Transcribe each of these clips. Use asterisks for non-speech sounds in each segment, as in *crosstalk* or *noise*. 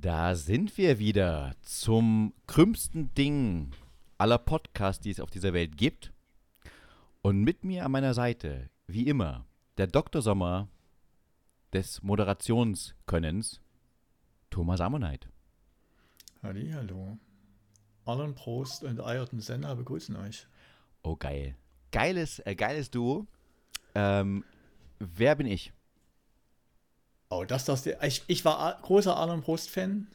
Da sind wir wieder zum krümmsten Ding aller Podcasts, die es auf dieser Welt gibt. Und mit mir an meiner Seite, wie immer, der Dr. Sommer des Moderationskönnens, Thomas Ammonite. Halli, hallo. Alan Prost und Ayrton Senna begrüßen euch. Oh, geil. Geiles, äh, geiles Duo. Ähm, wer bin ich? Oh, das, das, ich, ich war großer Alan Prost-Fan.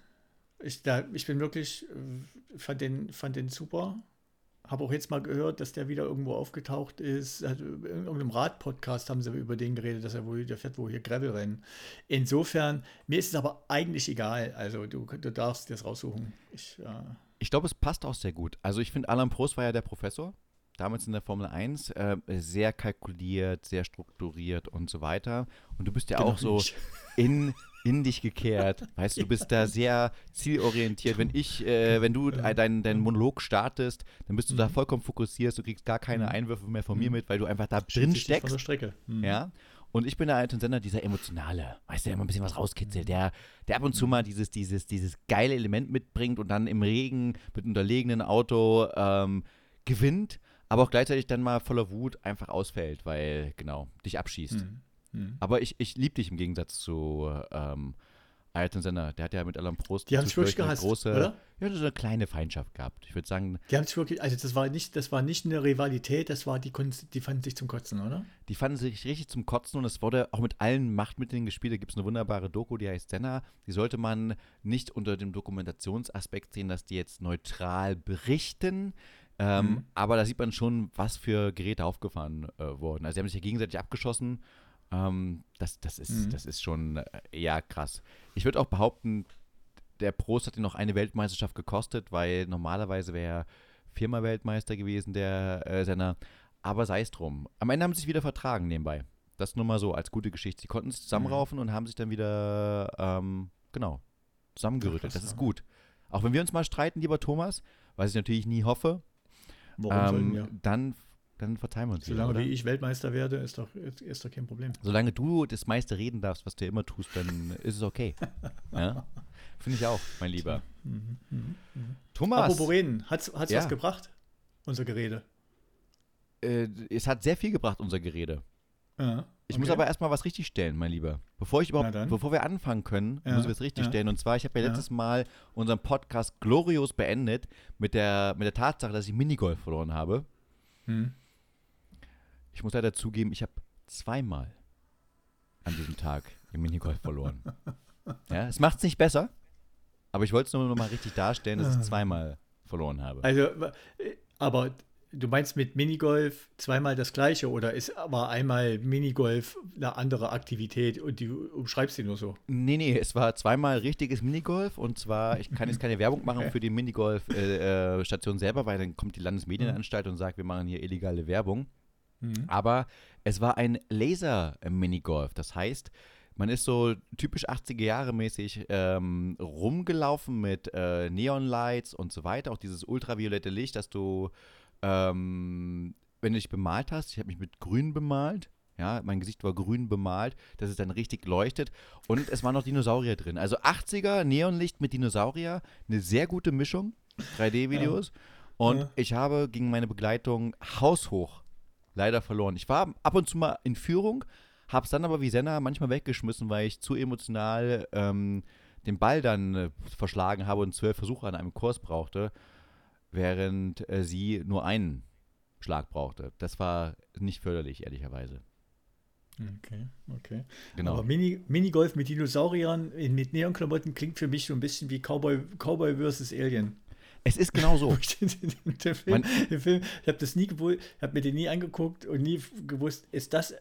Ich, ich bin wirklich, äh, fand den, fand den super. Habe auch jetzt mal gehört, dass der wieder irgendwo aufgetaucht ist. Hat, in irgendeinem Rad-Podcast haben sie über den geredet, dass er wohl, der fährt wohl hier Gravel-Rennen. Insofern, mir ist es aber eigentlich egal. Also du, du darfst das raussuchen. Ich, äh, Ich glaube, es passt auch sehr gut. Also ich finde, Alain Prost war ja der Professor, damals in der Formel 1, äh, sehr kalkuliert, sehr strukturiert und so weiter. Und du bist ja Genau auch so *laughs* in, in dich gekehrt. Weißt du, du bist da sehr zielorientiert. Wenn ich, äh, wenn du Ja. deinen deinen Monolog startest, dann bist du da Mhm. vollkommen fokussiert, du kriegst gar keine Mhm. Einwürfe mehr von mir Mhm. mit, weil du einfach da Schießt drin nicht Von der steckst. Strecke. Mhm. Ja. Und ich bin der alte Sender, dieser emotionale, weißt du, der immer ein bisschen was rauskitzelt, der, der ab und zu mal dieses, dieses, dieses geile Element mitbringt und dann im Regen mit unterlegenen Auto ähm, gewinnt, aber auch gleichzeitig dann mal voller Wut einfach ausfällt, weil, genau, dich abschießt. Mhm. Mhm. Aber ich, ich liebe dich im Gegensatz zu ähm, Ayrton Senna. Der hat ja mit Alan Prost Die haben sich wirklich gehasst, große, oder? Ja, so eine kleine Feindschaft gehabt. Ich würde sagen, Die haben sich wirklich, also das war nicht, das war nicht eine Rivalität, das war die die fanden sich zum Kotzen, oder? Die fanden sich richtig zum Kotzen und es wurde auch mit allen Machtmitteln gespielt. Da gibt es eine wunderbare Doku, die heißt Senna. Die sollte man nicht unter dem Dokumentationsaspekt sehen, dass die jetzt neutral berichten. Ähm, Mhm. Aber da sieht man schon, was für Geräte aufgefahren äh, wurden. Also, sie haben sich ja gegenseitig abgeschossen. Ähm, das, das, ist, Mhm. das ist schon äh, eher krass. Ich würde auch behaupten, der Prost hat ihn noch eine Weltmeisterschaft gekostet, weil normalerweise wäre er viermal Weltmeister gewesen, der äh, Senna. Aber sei es drum. Am Ende haben sie sich wieder vertragen nebenbei. Das nur mal so als gute Geschichte. Sie konnten sich zusammenraufen und haben sich dann wieder, ähm, genau, zusammengerüttelt. Das ist ja. gut. Auch wenn wir uns mal streiten, lieber Thomas, was ich natürlich nie hoffe, Warum ähm, wir? dann, dann verzeihen wir uns wieder, Solange oder? wie ich Weltmeister werde, ist doch, ist, doch kein Problem. Solange du das meiste reden darfst, was du immer tust, dann *laughs* ist es okay. ja? Finde ich auch, mein Lieber. Mhm, mhm, mhm. Thomas, Apropos reden, hat's, hat's Ja. was gebracht? Unser Gerede. äh, es hat sehr viel gebracht, unser Gerede. Ja, Ich muss okay. aber erstmal was richtig stellen, mein Lieber. Bevor ich überhaupt, bevor wir anfangen können, Ja, müssen wir es richtig ja. stellen. Und zwar, ich habe ja Ja. letztes Mal unseren Podcast glorios beendet mit der, mit der Tatsache, dass ich Minigolf verloren habe. Hm. Ich muss leider zugeben, ich habe zweimal an diesem Tag im Minigolf verloren. ja, es macht es nicht besser, aber ich wollte es nur noch mal richtig darstellen, dass ich *laughs* zweimal verloren habe. Also, äh, aber du meinst mit Minigolf zweimal das gleiche oder ist aber einmal Minigolf eine andere Aktivität und du umschreibst sie nur so? Nee, nee, es war zweimal richtiges Minigolf und zwar, ich kann jetzt keine Werbung machen für die Minigolf-Station selber, weil dann kommt die Landesmedienanstalt und sagt, wir machen hier illegale Werbung. Mhm. Aber es war ein Laser-Minigolf. Das heißt, man ist so typisch 80er Jahre mäßig ähm, rumgelaufen mit äh, Neonlights und so weiter. Auch dieses ultraviolette Licht, dass du, ähm, wenn du dich bemalt hast, ich habe mich mit grün bemalt. Ja, mein Gesicht war grün bemalt, dass es dann richtig leuchtet. Und es waren noch Dinosaurier drin. Also 80er Neonlicht mit Dinosaurier, eine sehr gute Mischung. 3D-Videos. Und Ja. ich habe gegen meine Begleitung haushoch leider verloren. Ich war ab und zu mal in Führung, habe es dann aber wie Senna manchmal weggeschmissen, weil ich zu emotional ähm, den Ball dann äh, verschlagen habe und zwölf Versuche an einem Kurs brauchte, während äh, sie nur einen Schlag brauchte. Das war nicht förderlich, ehrlicherweise. Okay, okay. Genau. Aber Mini, Minigolf mit Dinosauriern in, mit Neonklamotten klingt für mich so ein bisschen wie Cowboy, Cowboy vs. Alien. es ist genau so. *laughs* den Film, den Film, ich habe das nie gewusst, habe mir den nie angeguckt und nie gewusst, ist das, äh,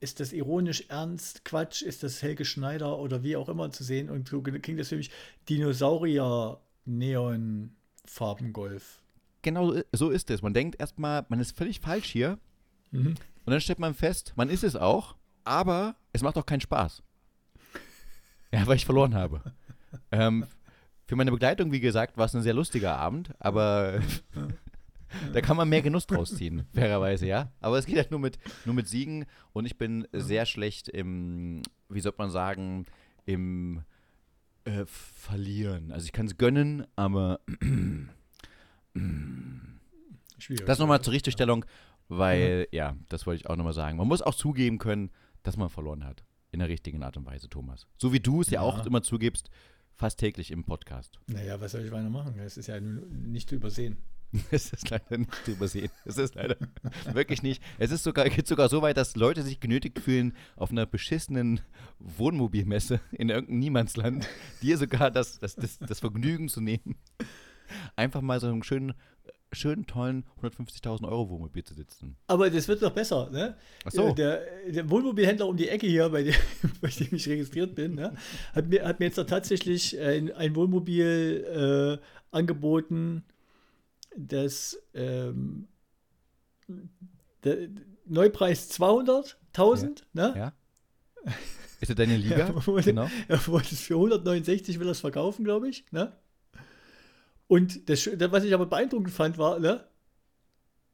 ist das ironisch ernst, Quatsch, ist das Helge Schneider oder wie auch immer zu sehen und so klingt das für mich Dinosaurier Neon Farbengolf. genau so ist es. Man denkt erstmal, man ist völlig falsch hier. Mhm. Und dann stellt man fest, man ist es auch, aber es macht auch keinen Spaß. Ja, weil ich verloren habe. ähm, für meine Begleitung, wie gesagt, war es ein sehr lustiger Abend, aber *laughs* da kann man mehr Genuss draus ziehen, *laughs* fairerweise, ja. Aber es geht halt nur mit, nur mit Siegen und ich bin sehr schlecht im, wie sollte man sagen, im Äh, verlieren. Also ich kann es gönnen, aber Schwierig. das nochmal zur Richtigstellung, weil, ja, das wollte ich auch nochmal sagen. Man muss auch zugeben können, dass man verloren hat. In der richtigen Art und Weise, Thomas. So wie du es ja, Ja. auch immer zugibst, fast täglich im Podcast. Naja, was soll ich weiter machen? Das ist ja nicht zu übersehen. *laughs* Es ist leider nicht zu übersehen. Es ist leider *laughs* wirklich nicht. Es ist sogar, geht sogar so weit, dass Leute sich genötigt fühlen, auf einer beschissenen Wohnmobilmesse in irgendeinem Niemandsland, *laughs* dir sogar das, das, das, das Vergnügen zu nehmen, einfach mal so einen schönen, schönen tollen 150.000 Euro Wohnmobil zu sitzen. Aber das wird noch besser, ne? Ach so. Äh, Der, der Wohnmobilhändler um die Ecke hier, bei dem, bei dem ich registriert bin, ne, hat, mir, hat mir jetzt da tatsächlich ein, ein Wohnmobil äh, angeboten, das ähm, der Neupreis 200.000, ne? Ja? Ist das deine *laughs* Liga? Ja, wo- genau. Er wollte es für 169 will er es verkaufen, glaube ich. Ne? Und das, was ich aber beeindruckend fand, war, ne?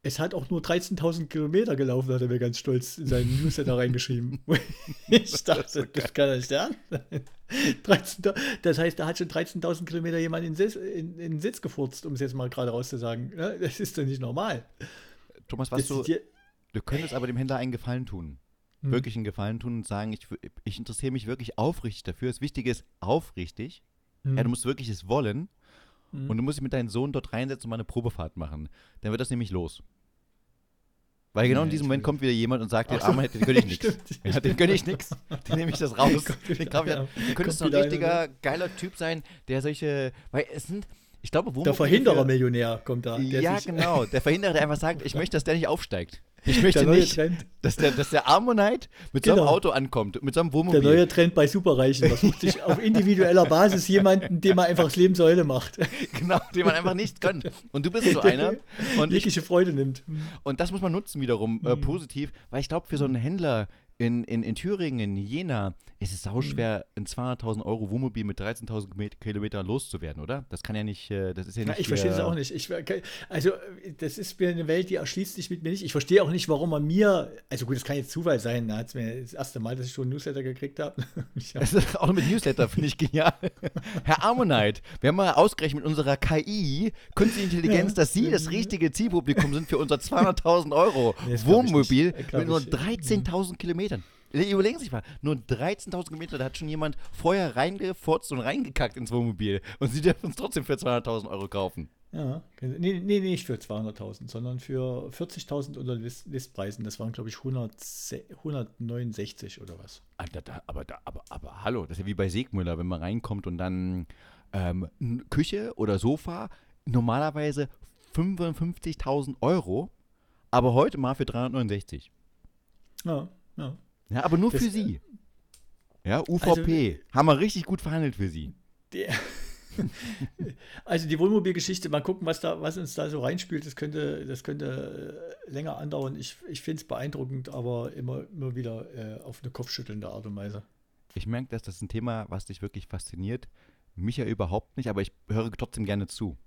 Es hat auch nur 13.000 Kilometer gelaufen, hat er mir ganz stolz in seinen Newsletter reingeschrieben. *laughs* *laughs* ich dachte, das kann nicht ernst sein. *laughs* 13.000 das heißt, da hat schon 13.000 Kilometer jemand in, den Sitz- in, in den Sitz gefurzt, um es jetzt mal gerade rauszusagen. Ne? Das ist doch nicht normal. Thomas, was Das du, du könntest aber dem Händler einen Gefallen tun. Hm. Wirklich einen Gefallen tun und sagen, ich, ich interessiere mich wirklich aufrichtig dafür. Das Wichtige ist aufrichtig. Hm. Ja, du musst wirklich es wollen. Hm. Und du musst dich mit deinem Sohn dort reinsetzen und mal eine Probefahrt machen. Dann wird das nämlich los. Weil genau in Nee, diesem ich Moment kommt wieder jemand und sagt, den Ach so. Armen, den gönne ich *laughs* nichts. Ja, den gönne ich nichts. *laughs* Den nehme ich das raus. Kommt Den ich einer. an. Du könntest Kommt ein richtiger, geiler Typ sein, der solche, weil es sind, ich glaube, Der Wohnmobile für- Verhinderer-Millionär kommt da. Der Ja, genau. Der *laughs* Verhinderer, der einfach sagt, ich möchte, dass der nicht aufsteigt. Ich möchte nicht, Trend. dass der, dass der Ammonite mit so einem Genau. Auto ankommt, mit so einem Der Wohnmobil. neue Trend bei Superreichen. Sucht sich auf individueller Basis jemanden, dem man einfach das Leben zur Hölle macht. *laughs* genau, den man einfach nicht gönnt. Und du bist so einer. Und, ich, Jegliche Freude nimmt. und das muss man nutzen wiederum äh, Mhm. positiv, weil ich glaube, für so einen Händler in, in, in Thüringen, in Jena, es Mhm. sauschwer, ein 200.000 Euro Wohnmobil mit 13.000 Kilomet- Kilometern loszuwerden, oder? Das kann ja nicht, äh, das ist ja Ja, nicht. ich verstehe das hier- auch nicht. Ich, also, das ist mir eine Welt, die erschließt sich mit mir nicht. Ich verstehe auch nicht, warum man mir, also gut, das kann jetzt Zufall sein, da hat es mir das erste Mal, dass ich schon einen Newsletter gekriegt habe. Hab- *laughs* ist auch noch mit Newsletter, finde ich genial. *laughs* Herr Ammonite, wir haben mal ausgerechnet mit unserer KI, künstliche Intelligenz, Ja. dass Sie das richtige Zielpublikum sind für unser 200.000 Euro Nee, Wohnmobil. Glaub mit nur ich. 13.000 Kilometern. Überlegen Sie sich mal, nur 13.000 Kilometer, da hat schon jemand vorher reingefurzt und reingekackt ins Wohnmobil und Sie dürfen es trotzdem für 200.000 Euro kaufen. Ja, nee, nee, nicht für 200.000, sondern für 40.000 unter List, Listpreisen. Das waren, glaube ich, 100, 169 oder was. Da, aber, da, aber, aber hallo, das ist ja wie bei Segmüller, wenn man reinkommt und dann ähm, Küche oder Sofa, normalerweise 55.000 Euro, aber heute mal für 369. Ja, ja. Ja, aber nur Das, für äh, Sie. Ja, UVP. haben wir richtig gut verhandelt für Sie. Die, *laughs* also die Wohnmobilgeschichte, mal gucken, was, da, was uns da so reinspült. Das könnte, das könnte äh, länger andauern. Ich, ich finde es beeindruckend, aber immer, immer wieder äh, auf eine kopfschüttelnde Art und Weise. Ich merke, dass das ein Thema, was dich wirklich fasziniert. Mich ja überhaupt nicht, aber ich höre trotzdem gerne zu.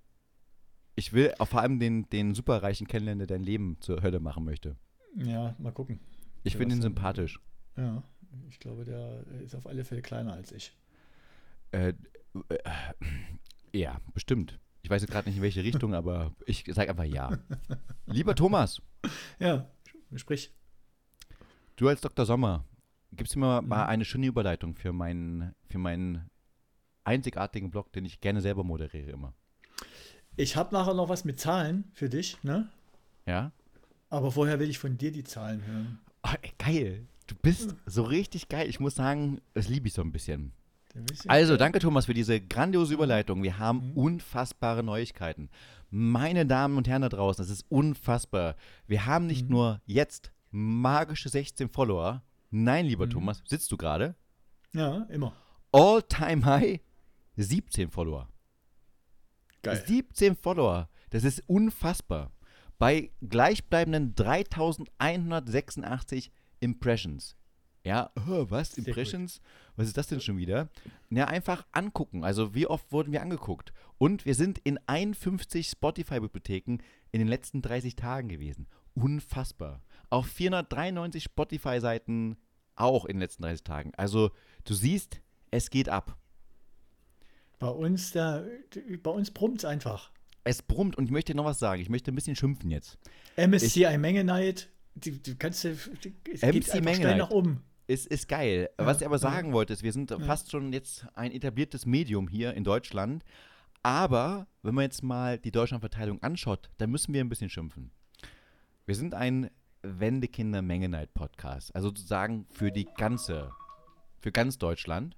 Ich will auch vor allem den, den Superreichen kennenlernen, der dein Leben zur Hölle machen möchte. Ja, mal gucken. Ich finde ihn sympathisch. Ja, ich glaube, der ist auf alle Fälle kleiner als ich. Äh, äh, ja, bestimmt. Ich weiß jetzt gerade nicht in welche Richtung, *laughs* aber ich sage einfach ja. Lieber Thomas, Ja, sprich. du als Dr. Sommer, gibst du mir Mhm. mal eine schöne Überleitung für meinen, für meinen einzigartigen Blog, den ich gerne selber moderiere immer. Ich habe nachher noch was mit Zahlen für dich, ne? Ja? Aber vorher will ich von dir die Zahlen hören. Oh, ey, geil. Du bist so richtig geil. Ich muss sagen, das liebe ich so ein bisschen. Ein bisschen- Also, danke Thomas für diese grandiose Überleitung. Wir haben Mhm. unfassbare Neuigkeiten. Meine Damen und Herren da draußen, das ist unfassbar. Wir haben nicht Mhm. nur jetzt magische 16 Follower. Nein, lieber Mhm. Thomas, sitzt du gerade? Ja, immer. All-time high 17 Follower. Geil. 17 Follower. Das ist unfassbar. Bei gleichbleibenden 3186 Impressions. Ja, äh, was? Sehr gut. Impressions? Was ist das denn schon wieder? Ja, einfach angucken. Also, wie oft wurden wir angeguckt? Und wir sind in 51 Spotify-Bibliotheken in den letzten 30 Tagen gewesen. Unfassbar. Auf 493 Spotify-Seiten auch in den letzten 30 Tagen. Also, du siehst, es geht ab. Bei uns, der, bei uns brummt es einfach. Es brummt und ich möchte noch was sagen. Ich möchte ein bisschen schimpfen jetzt. MSCI Menge Du, du kannst, es MC Menge nach oben. Ist, ist geil. Ja, Was ich aber sagen wollte, ist, wir sind Ja. fast schon jetzt ein etabliertes Medium hier in Deutschland. Aber wenn man jetzt mal die Deutschlandverteilung anschaut, dann müssen wir ein bisschen schimpfen. Wir sind ein Wendekinder-Menge-Night-Podcast. Also sozusagen für die ganze, für ganz Deutschland.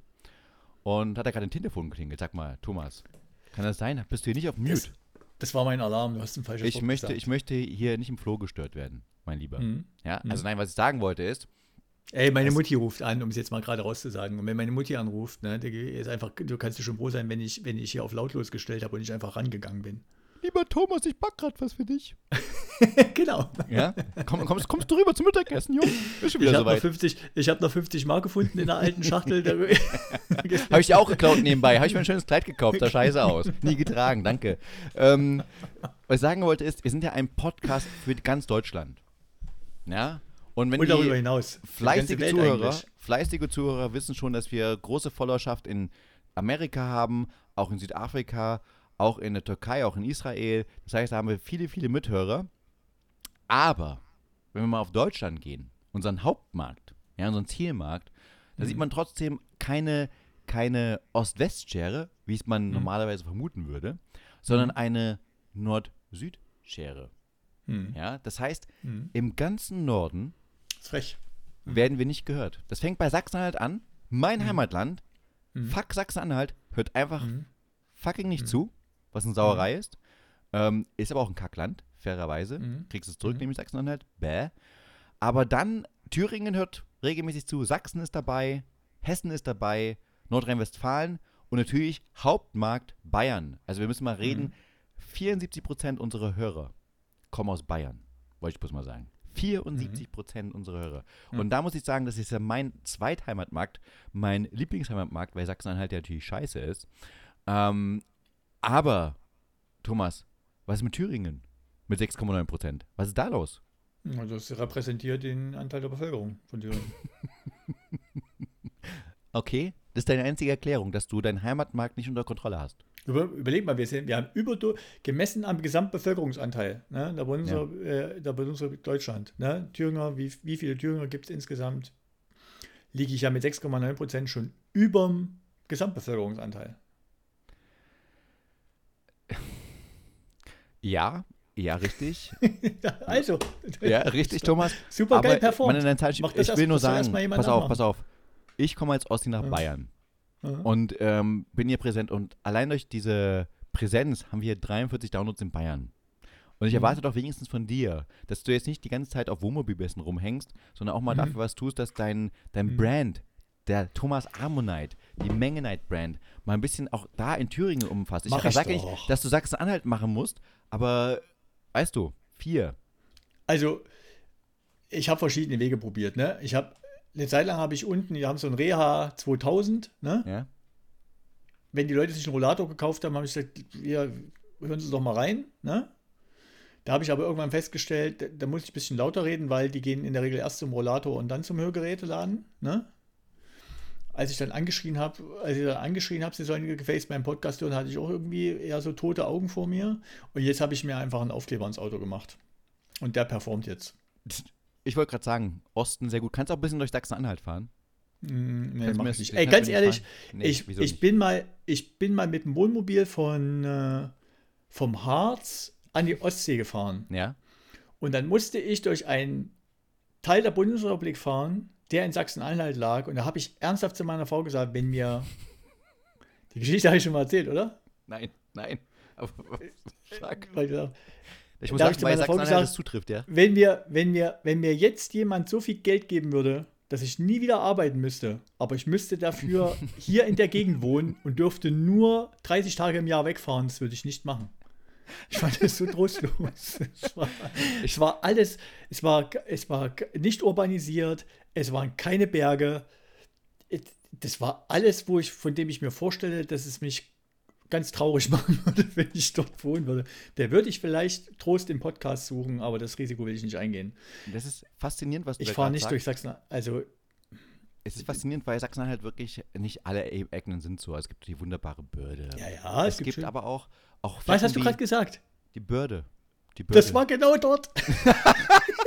Und hat er gerade ein Telefon geklingelt. Sag mal, Thomas, kann das sein? Bist du hier nicht auf Mute? Das, das war mein Alarm, du hast ein falsches Ich Wort möchte, gesagt. ich möchte hier nicht im Floh gestört werden, mein Lieber. Mhm. Ja, Mhm. also nein, was ich sagen wollte ist, Ey, meine Mutti ruft an, um es jetzt mal gerade rauszusagen. Und wenn meine Mutti anruft, ne, ist einfach, du kannst dir schon froh sein, wenn ich, wenn ich hier auf lautlos gestellt habe und ich einfach rangegangen bin. lieber Thomas, ich back gerade was für dich. *laughs* genau. Ja? Komm, kommst, kommst du rüber zum Mittagessen, Junge? Ist schon Ich habe noch, soweit. 50 ich hab noch 50 Mark gefunden in der alten Schachtel. *laughs* *laughs* Habe ich dir auch geklaut nebenbei. Habe ich mir ein schönes Kleid gekauft, sah scheiße aus. Nie getragen, danke. Ähm, was ich sagen wollte ist, wir sind ja ein Podcast für ganz Deutschland. Ja? Und wenn und darüber die hinaus. Fleißige Zuhörer, eigentlich. fleißige Zuhörer wissen schon, dass wir große Followerschaft in Amerika haben, auch in Südafrika, auch in der Türkei, auch in Israel. Das heißt, da haben wir viele, viele Mithörer. Aber wenn wir mal auf Deutschland gehen, unseren Hauptmarkt, ja, unseren Zielmarkt, da Mhm. sieht man trotzdem keine, keine Ost-West-Schere, wie es man Mhm. normalerweise vermuten würde, sondern eine Nord-Süd-Schere. Hm. Ja, das heißt, Hm. im ganzen Norden frech. werden wir nicht gehört. Das fängt bei Sachsen-Anhalt an. Mein Heimatland, Mhm. fuck Sachsen-Anhalt, hört einfach Mhm. fucking nicht zu, was eine Sauerei ist. Ähm, ist aber auch ein Kackland, fairerweise. Kriegst es zurück, nämlich Sachsen-Anhalt. Bäh. Aber dann, Thüringen hört regelmäßig zu, Sachsen ist dabei, Hessen ist dabei, Nordrhein-Westfalen und natürlich Hauptmarkt Bayern. Also wir müssen mal reden, Mhm. 74% unserer Hörer kommen aus Bayern, wollte ich bloß mal sagen. 74% unserer Hörer. Mhm. Und da muss ich sagen, das ist ja mein Zweitheimatmarkt, mein Lieblingsheimatmarkt, weil Sachsen-Anhalt ja natürlich scheiße ist. Ähm, aber, Thomas, was ist mit Thüringen? Mit 6,9%. Was ist da los? Also das repräsentiert den Anteil der Bevölkerung von Thüringen. *laughs* Okay, das ist deine einzige Erklärung, dass du deinen Heimatmarkt nicht unter Kontrolle hast. Über, überleg mal, wir, sind, wir haben über, gemessen am Gesamtbevölkerungsanteil, ne, da, bei unser, äh, da Deutschland, ne, Thüringer, wie, wie viele Thüringer gibt es insgesamt, liege ich ja mit 6,9 Prozent schon über dem Gesamtbevölkerungsanteil. Ja, ja, richtig. *laughs* also, ja, richtig, Thomas. super geil performt. meine, das ich erst- will nur sagen, pass auf, pass auf. Ich komme als Ossi nach Ja. Bayern Und ähm, bin hier präsent und allein durch diese Präsenz haben wir 43 Downloads in Bayern. Und ich Mhm. erwarte doch wenigstens von dir, dass du jetzt nicht die ganze Zeit auf Wohnmobilbessen rumhängst, sondern auch mal Mhm. dafür was tust, dass dein, dein Mhm. Brand, der Thomas Ammonite, die Mengenite Brand, mal ein bisschen auch da in Thüringen umfasst. Ich Mach ich sage nicht, dass du Sachsen-Anhalt machen musst, aber weißt du, vier. Also, ich habe verschiedene Wege probiert. Ne? Ich habe eine Zeit lang habe ich unten, wir haben so ein Reha 2000. Ne? Ja? Wenn die Leute sich einen Rollator gekauft haben, habe ich gesagt, wir hören Sie doch mal rein. Ne? Da habe ich aber irgendwann festgestellt, da- da muss ich ein bisschen lauter reden, weil die gehen in der Regel erst zum Rollator und dann zum Hörgeräteladen. Ne? Als ich dann angeschrien habe, als ich dann angeschrien habe, sie sollen gefälligst meinen Podcast hören, hatte ich auch irgendwie eher so tote Augen vor mir. Und jetzt habe ich mir einfach einen Aufkleber ins Auto gemacht. Und der performt jetzt. *laughs* Ich wollte gerade sagen, Osten sehr gut. Kannst auch ein bisschen durch Sachsen-Anhalt fahren? Mm, Nee, mach ich Ey, ganz ehrlich? Nee, ich, ich, nicht? bin mal, ich bin mal mit dem Wohnmobil von äh, vom Harz an die Ostsee gefahren. Ja? Und dann musste ich durch einen Teil der Bundesrepublik fahren, der in Sachsen-Anhalt lag. Und da habe ich ernsthaft zu meiner Frau gesagt, wenn mir. Die Geschichte habe ich schon mal erzählt, oder? Nein, nein. Aber, äh, Ich muss Da hab sagen, ich bei Sachsen-Anhalt das zutrifft, ja? wenn, mir, wenn, mir, wenn mir jetzt jemand so viel Geld geben würde, dass ich nie wieder arbeiten müsste, aber ich müsste dafür *laughs* hier in der Gegend wohnen und dürfte nur 30 Tage im Jahr wegfahren, das würde ich nicht machen. Ich fand das so *laughs* trostlos. Es war, es war alles, es war, es war nicht urbanisiert, es waren keine Berge. Das war alles, wo ich, von dem ich mir vorstelle, dass es mich ganz traurig *laughs* machen würde, wenn ich dort wohnen würde. Der würde ich vielleicht Trost im Podcast suchen, aber das Risiko will ich nicht eingehen. Das ist faszinierend, was du Ich fahre nicht sagst. durch Sachsen. Also, es ist faszinierend, weil Sachsen-Anhalt wirklich nicht alle E- Ecken sind so. Es gibt die wunderbare Börde. Ja, ja, es, es gibt gibt aber auch, auch Was hast du gerade gesagt? Die Börde. Die Börde. Das war genau dort. *laughs*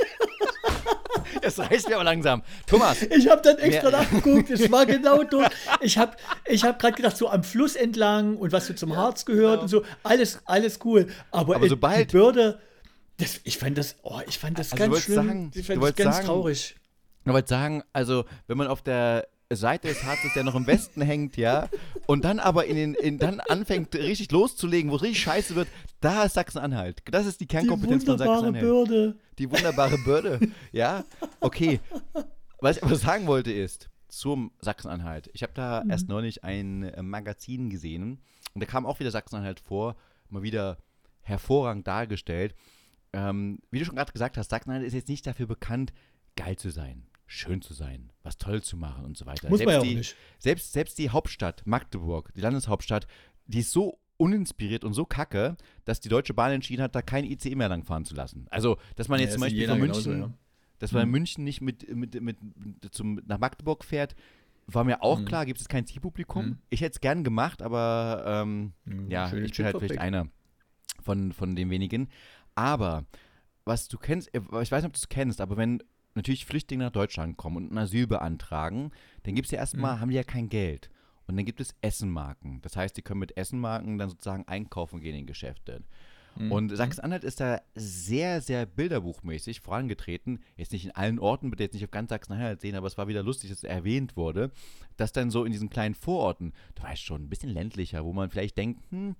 *laughs* das reicht mir aber langsam. Thomas, Ich habe dann extra Ja. nachgeguckt, es war *laughs* genau dort. Ich habe ich hab gerade gedacht, so am Fluss entlang und was so zum Harz gehört und so, alles, alles cool. Aber, Aber sobald- die Börde, das, ich fand das, oh, ich fand das Also du ganz wolltest schlimm. sagen- ich du fand das wolltest ganz sagen- traurig. ich wollte sagen, also, wenn man auf der Seite des Harzes, der noch im Westen hängt, ja, und dann aber in den, in, dann anfängt richtig loszulegen, wo es richtig scheiße wird, da ist Sachsen-Anhalt. Das ist die Die Kernkompetenz von wunderbare Sachsen-Anhalt. Börde. Die wunderbare Börde. ja, okay. Was ich aber sagen wollte ist, zum Sachsen-Anhalt. Ich habe da erst neulich ein äh, Magazin gesehen und da kam auch wieder Sachsen-Anhalt vor, mal wieder hervorragend dargestellt. Ähm, wie du schon gerade gesagt hast, Sachsen-Anhalt ist jetzt nicht dafür bekannt, geil zu sein, schön zu sein, was toll zu machen und so weiter. Muss man ja auch die, nicht. Selbst, selbst die Hauptstadt, Magdeburg, die Landeshauptstadt, die ist so uninspiriert und so kacke, dass die Deutsche Bahn entschieden hat, da kein ICE mehr langfahren zu lassen. Also, dass man jetzt Ja, zum ist in Beispiel von genauso, München, ja. dass man in München nicht mit, mit, mit, zum, nach Magdeburg fährt, war mir auch Mhm. klar, gibt es kein Zielpublikum. Mhm. Ich hätte es gern gemacht, aber ähm, Mhm, ja, ich bin halt vielleicht einer von, von den wenigen. Aber was du kennst, äh, ich weiß nicht, ob du es kennst, aber wenn natürlich Flüchtlinge nach Deutschland kommen und ein Asyl beantragen, dann gibt es ja erstmal, Mhm. haben die ja kein Geld. Und dann gibt es Essenmarken. Das heißt, die können mit Essenmarken dann sozusagen einkaufen gehen in Geschäfte. Mhm. Und Sachsen-Anhalt ist da sehr, sehr bilderbuchmäßig vorangetreten. Jetzt nicht in allen Orten, bitte jetzt nicht auf ganz Sachsen-Anhalt sehen, aber es war wieder lustig, dass es erwähnt wurde, dass dann so in diesen kleinen Vororten, du weißt schon, ein bisschen ländlicher, wo man vielleicht denkt, hm,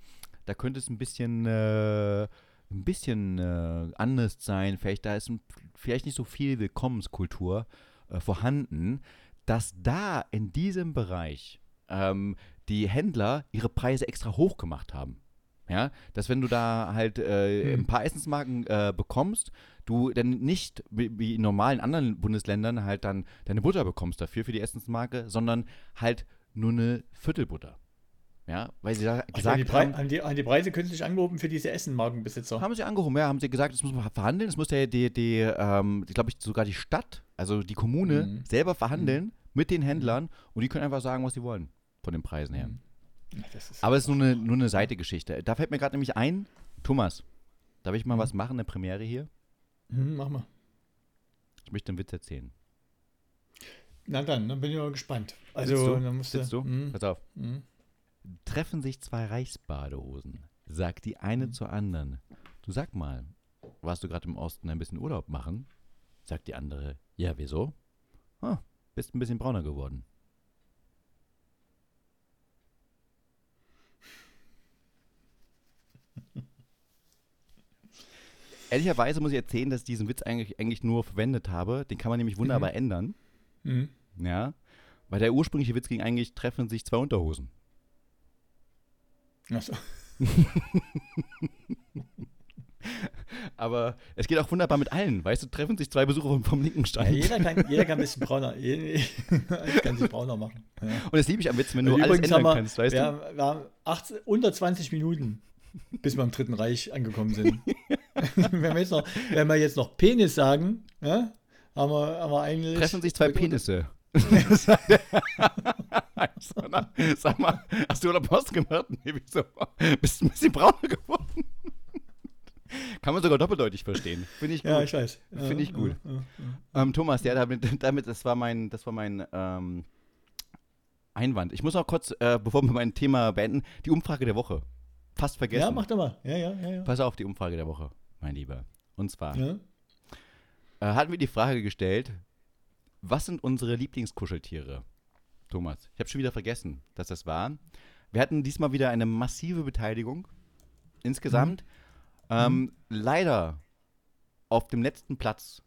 da könnte es ein bisschen, äh, ein bisschen äh, anders sein, vielleicht da ist ein, vielleicht nicht so viel Willkommenskultur äh, vorhanden, dass da in diesem Bereich ähm, die Händler ihre Preise extra hoch gemacht haben. Ja, dass wenn du da halt äh, Hm. ein paar Essensmarken äh, bekommst, du dann nicht wie, wie in normalen anderen Bundesländern halt dann deine Butter bekommst dafür für die Essensmarke, sondern halt nur eine Viertelbutter. Ja, weil sie da gesagt Pre haben, haben, die, haben die Preise künstlich angehoben für diese Essenmarkenbesitzer. haben sie angehoben, ja, haben sie gesagt, das muss man verhandeln, das muss der, die, die, ähm, glaube ich, sogar die Stadt, also die Kommune, Mhm. selber verhandeln mit den Händlern und die können einfach sagen, was sie wollen, von den Preisen her. Ja, ist Aber es ist nur eine, nur eine Seitegeschichte. Da fällt mir gerade nämlich ein, Thomas, darf ich mal was machen, eine Premiere hier? Hm, mach mal. Ich möchte einen Witz erzählen. Na dann, dann bin ich mal gespannt. Also, Sitzt du? dann musst Sitzt du? Hm, Pass auf. hm. Treffen sich zwei Reichsbadehosen, sagt die eine Mhm. zur anderen. Du sag mal, warst du gerade im Osten ein bisschen Urlaub machen? Sagt die andere, ja, wieso? Ah, bist ein bisschen brauner geworden. *laughs* Ehrlicherweise muss ich erzählen, dass ich diesen Witz eigentlich, eigentlich nur verwendet habe. Den kann man nämlich wunderbar ändern. Hm. Ja. Weil der ursprüngliche Witz ging eigentlich, treffen sich zwei Unterhosen. Achso. *laughs* Aber es geht auch wunderbar mit allen. Weißt du, treffen sich zwei Besucher vom, vom linken Ja, Stand. jeder, kann, *laughs* jeder kann ein bisschen brauner. Jeder kann sich brauner machen. Ja. Und das liebe ich am Witz, wenn du Und alles ändern wir, kannst, weißt wir, du? haben, wir haben 18, unter 20 Minuten, bis wir im Dritten Reich angekommen sind. wenn, *laughs* wir jetzt noch, wenn wir jetzt noch Penis sagen, ja, haben, wir, haben wir eigentlich. Treffen sich zwei Penisse. *laughs* Sag mal, hast du Urlaub Post gemacht? Nee, wieso? Bist ein bisschen brauner geworden. Kann man sogar doppeldeutig verstehen. Finde ich gut. Ja, ich weiß. Finde ich gut. Ja, ja, ja. Ähm, Thomas, ja, damit, damit, das war mein, das war mein ähm, Einwand. Ich muss noch kurz, äh, bevor wir mein Thema beenden, die Umfrage der Woche. Fast vergessen. Ja, mach doch mal. Ja, ja, ja. Pass auf, die Umfrage der Woche, mein Lieber. Und zwar äh, hatten wir die Frage gestellt, was sind unsere Lieblingskuscheltiere? Thomas, ich habe schon wieder vergessen, dass das war. Wir hatten diesmal wieder eine massive Beteiligung. Insgesamt. Ähm, Leider auf dem letzten Platz,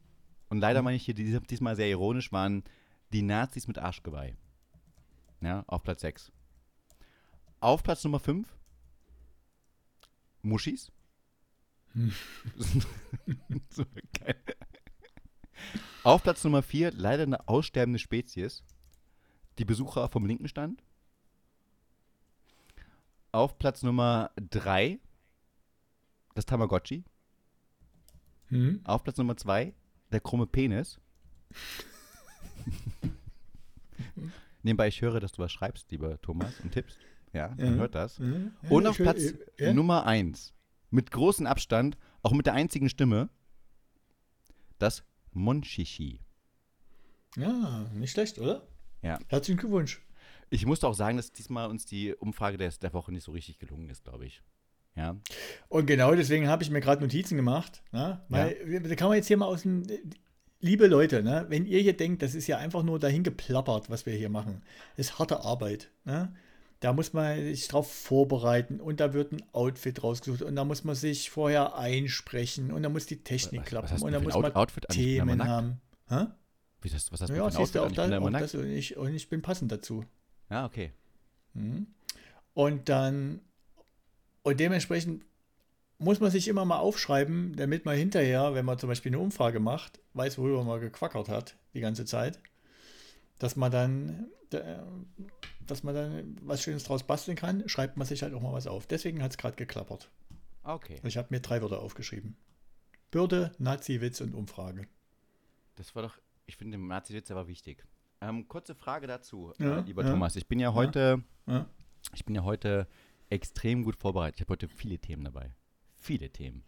und leider meine ich hier dies- diesmal sehr ironisch, waren die Nazis mit Arschgeweih. Ja, auf Platz 6. Auf Platz Nummer 5 Muschis. *laughs* so geil. Auf Platz Nummer 4 leider eine aussterbende Spezies. Die Besucher vom linken Stand. Auf Platz Nummer 3 das Tamagotchi. Hm? Auf Platz Nummer 2 der krumme Penis. Nebenbei, ich höre, dass du was schreibst, lieber Thomas, und tippst. Ja, man Ja. hört das. Ja, ja, Und auf Platz ja. Nummer 1, mit großem Abstand, auch mit der einzigen Stimme, das Monchichi. Ja, nicht schlecht, oder? Ja. Herzlichen Glückwunsch. Ich musste auch sagen, dass diesmal uns die Umfrage der, der Woche nicht so richtig gelungen ist, glaube ich. Ja. Und genau deswegen habe ich mir gerade Notizen gemacht. Ne? Weil da kann man jetzt hier mal aus dem. Liebe Leute, ne? wenn ihr hier denkt, das ist ja einfach nur dahin geplappert, was wir hier machen, ist harte Arbeit. Ne? Da muss man sich drauf vorbereiten und da wird ein Outfit rausgesucht und da muss man sich vorher einsprechen und da muss die Technik Was- was klappen du und da muss man Outfit Themen haben. Hä? Wie das, was hast du Ja, für ein siehst du Outfit auch da auch das und, ich, und ich bin passend dazu. Ja, okay. Mhm. Und dann, und dementsprechend muss man sich immer mal aufschreiben, damit man hinterher, wenn man zum Beispiel eine Umfrage macht, weiß, worüber man gequackert hat die ganze Zeit, dass man dann, äh, dass man dann was Schönes draus basteln kann, schreibt man sich halt auch mal was auf. Deswegen hat es gerade geklappert. Okay. Ich habe mir drei Wörter aufgeschrieben. Bürde, Nazi-Witz und Umfrage. Das war doch, ich finde, der Nazi-Witz war wichtig. Ähm, kurze Frage dazu, Ja, äh, lieber ja. Thomas. Ich bin ja heute, Ja? ich bin ja heute extrem gut vorbereitet. Ich habe heute viele Themen dabei. Viele Themen.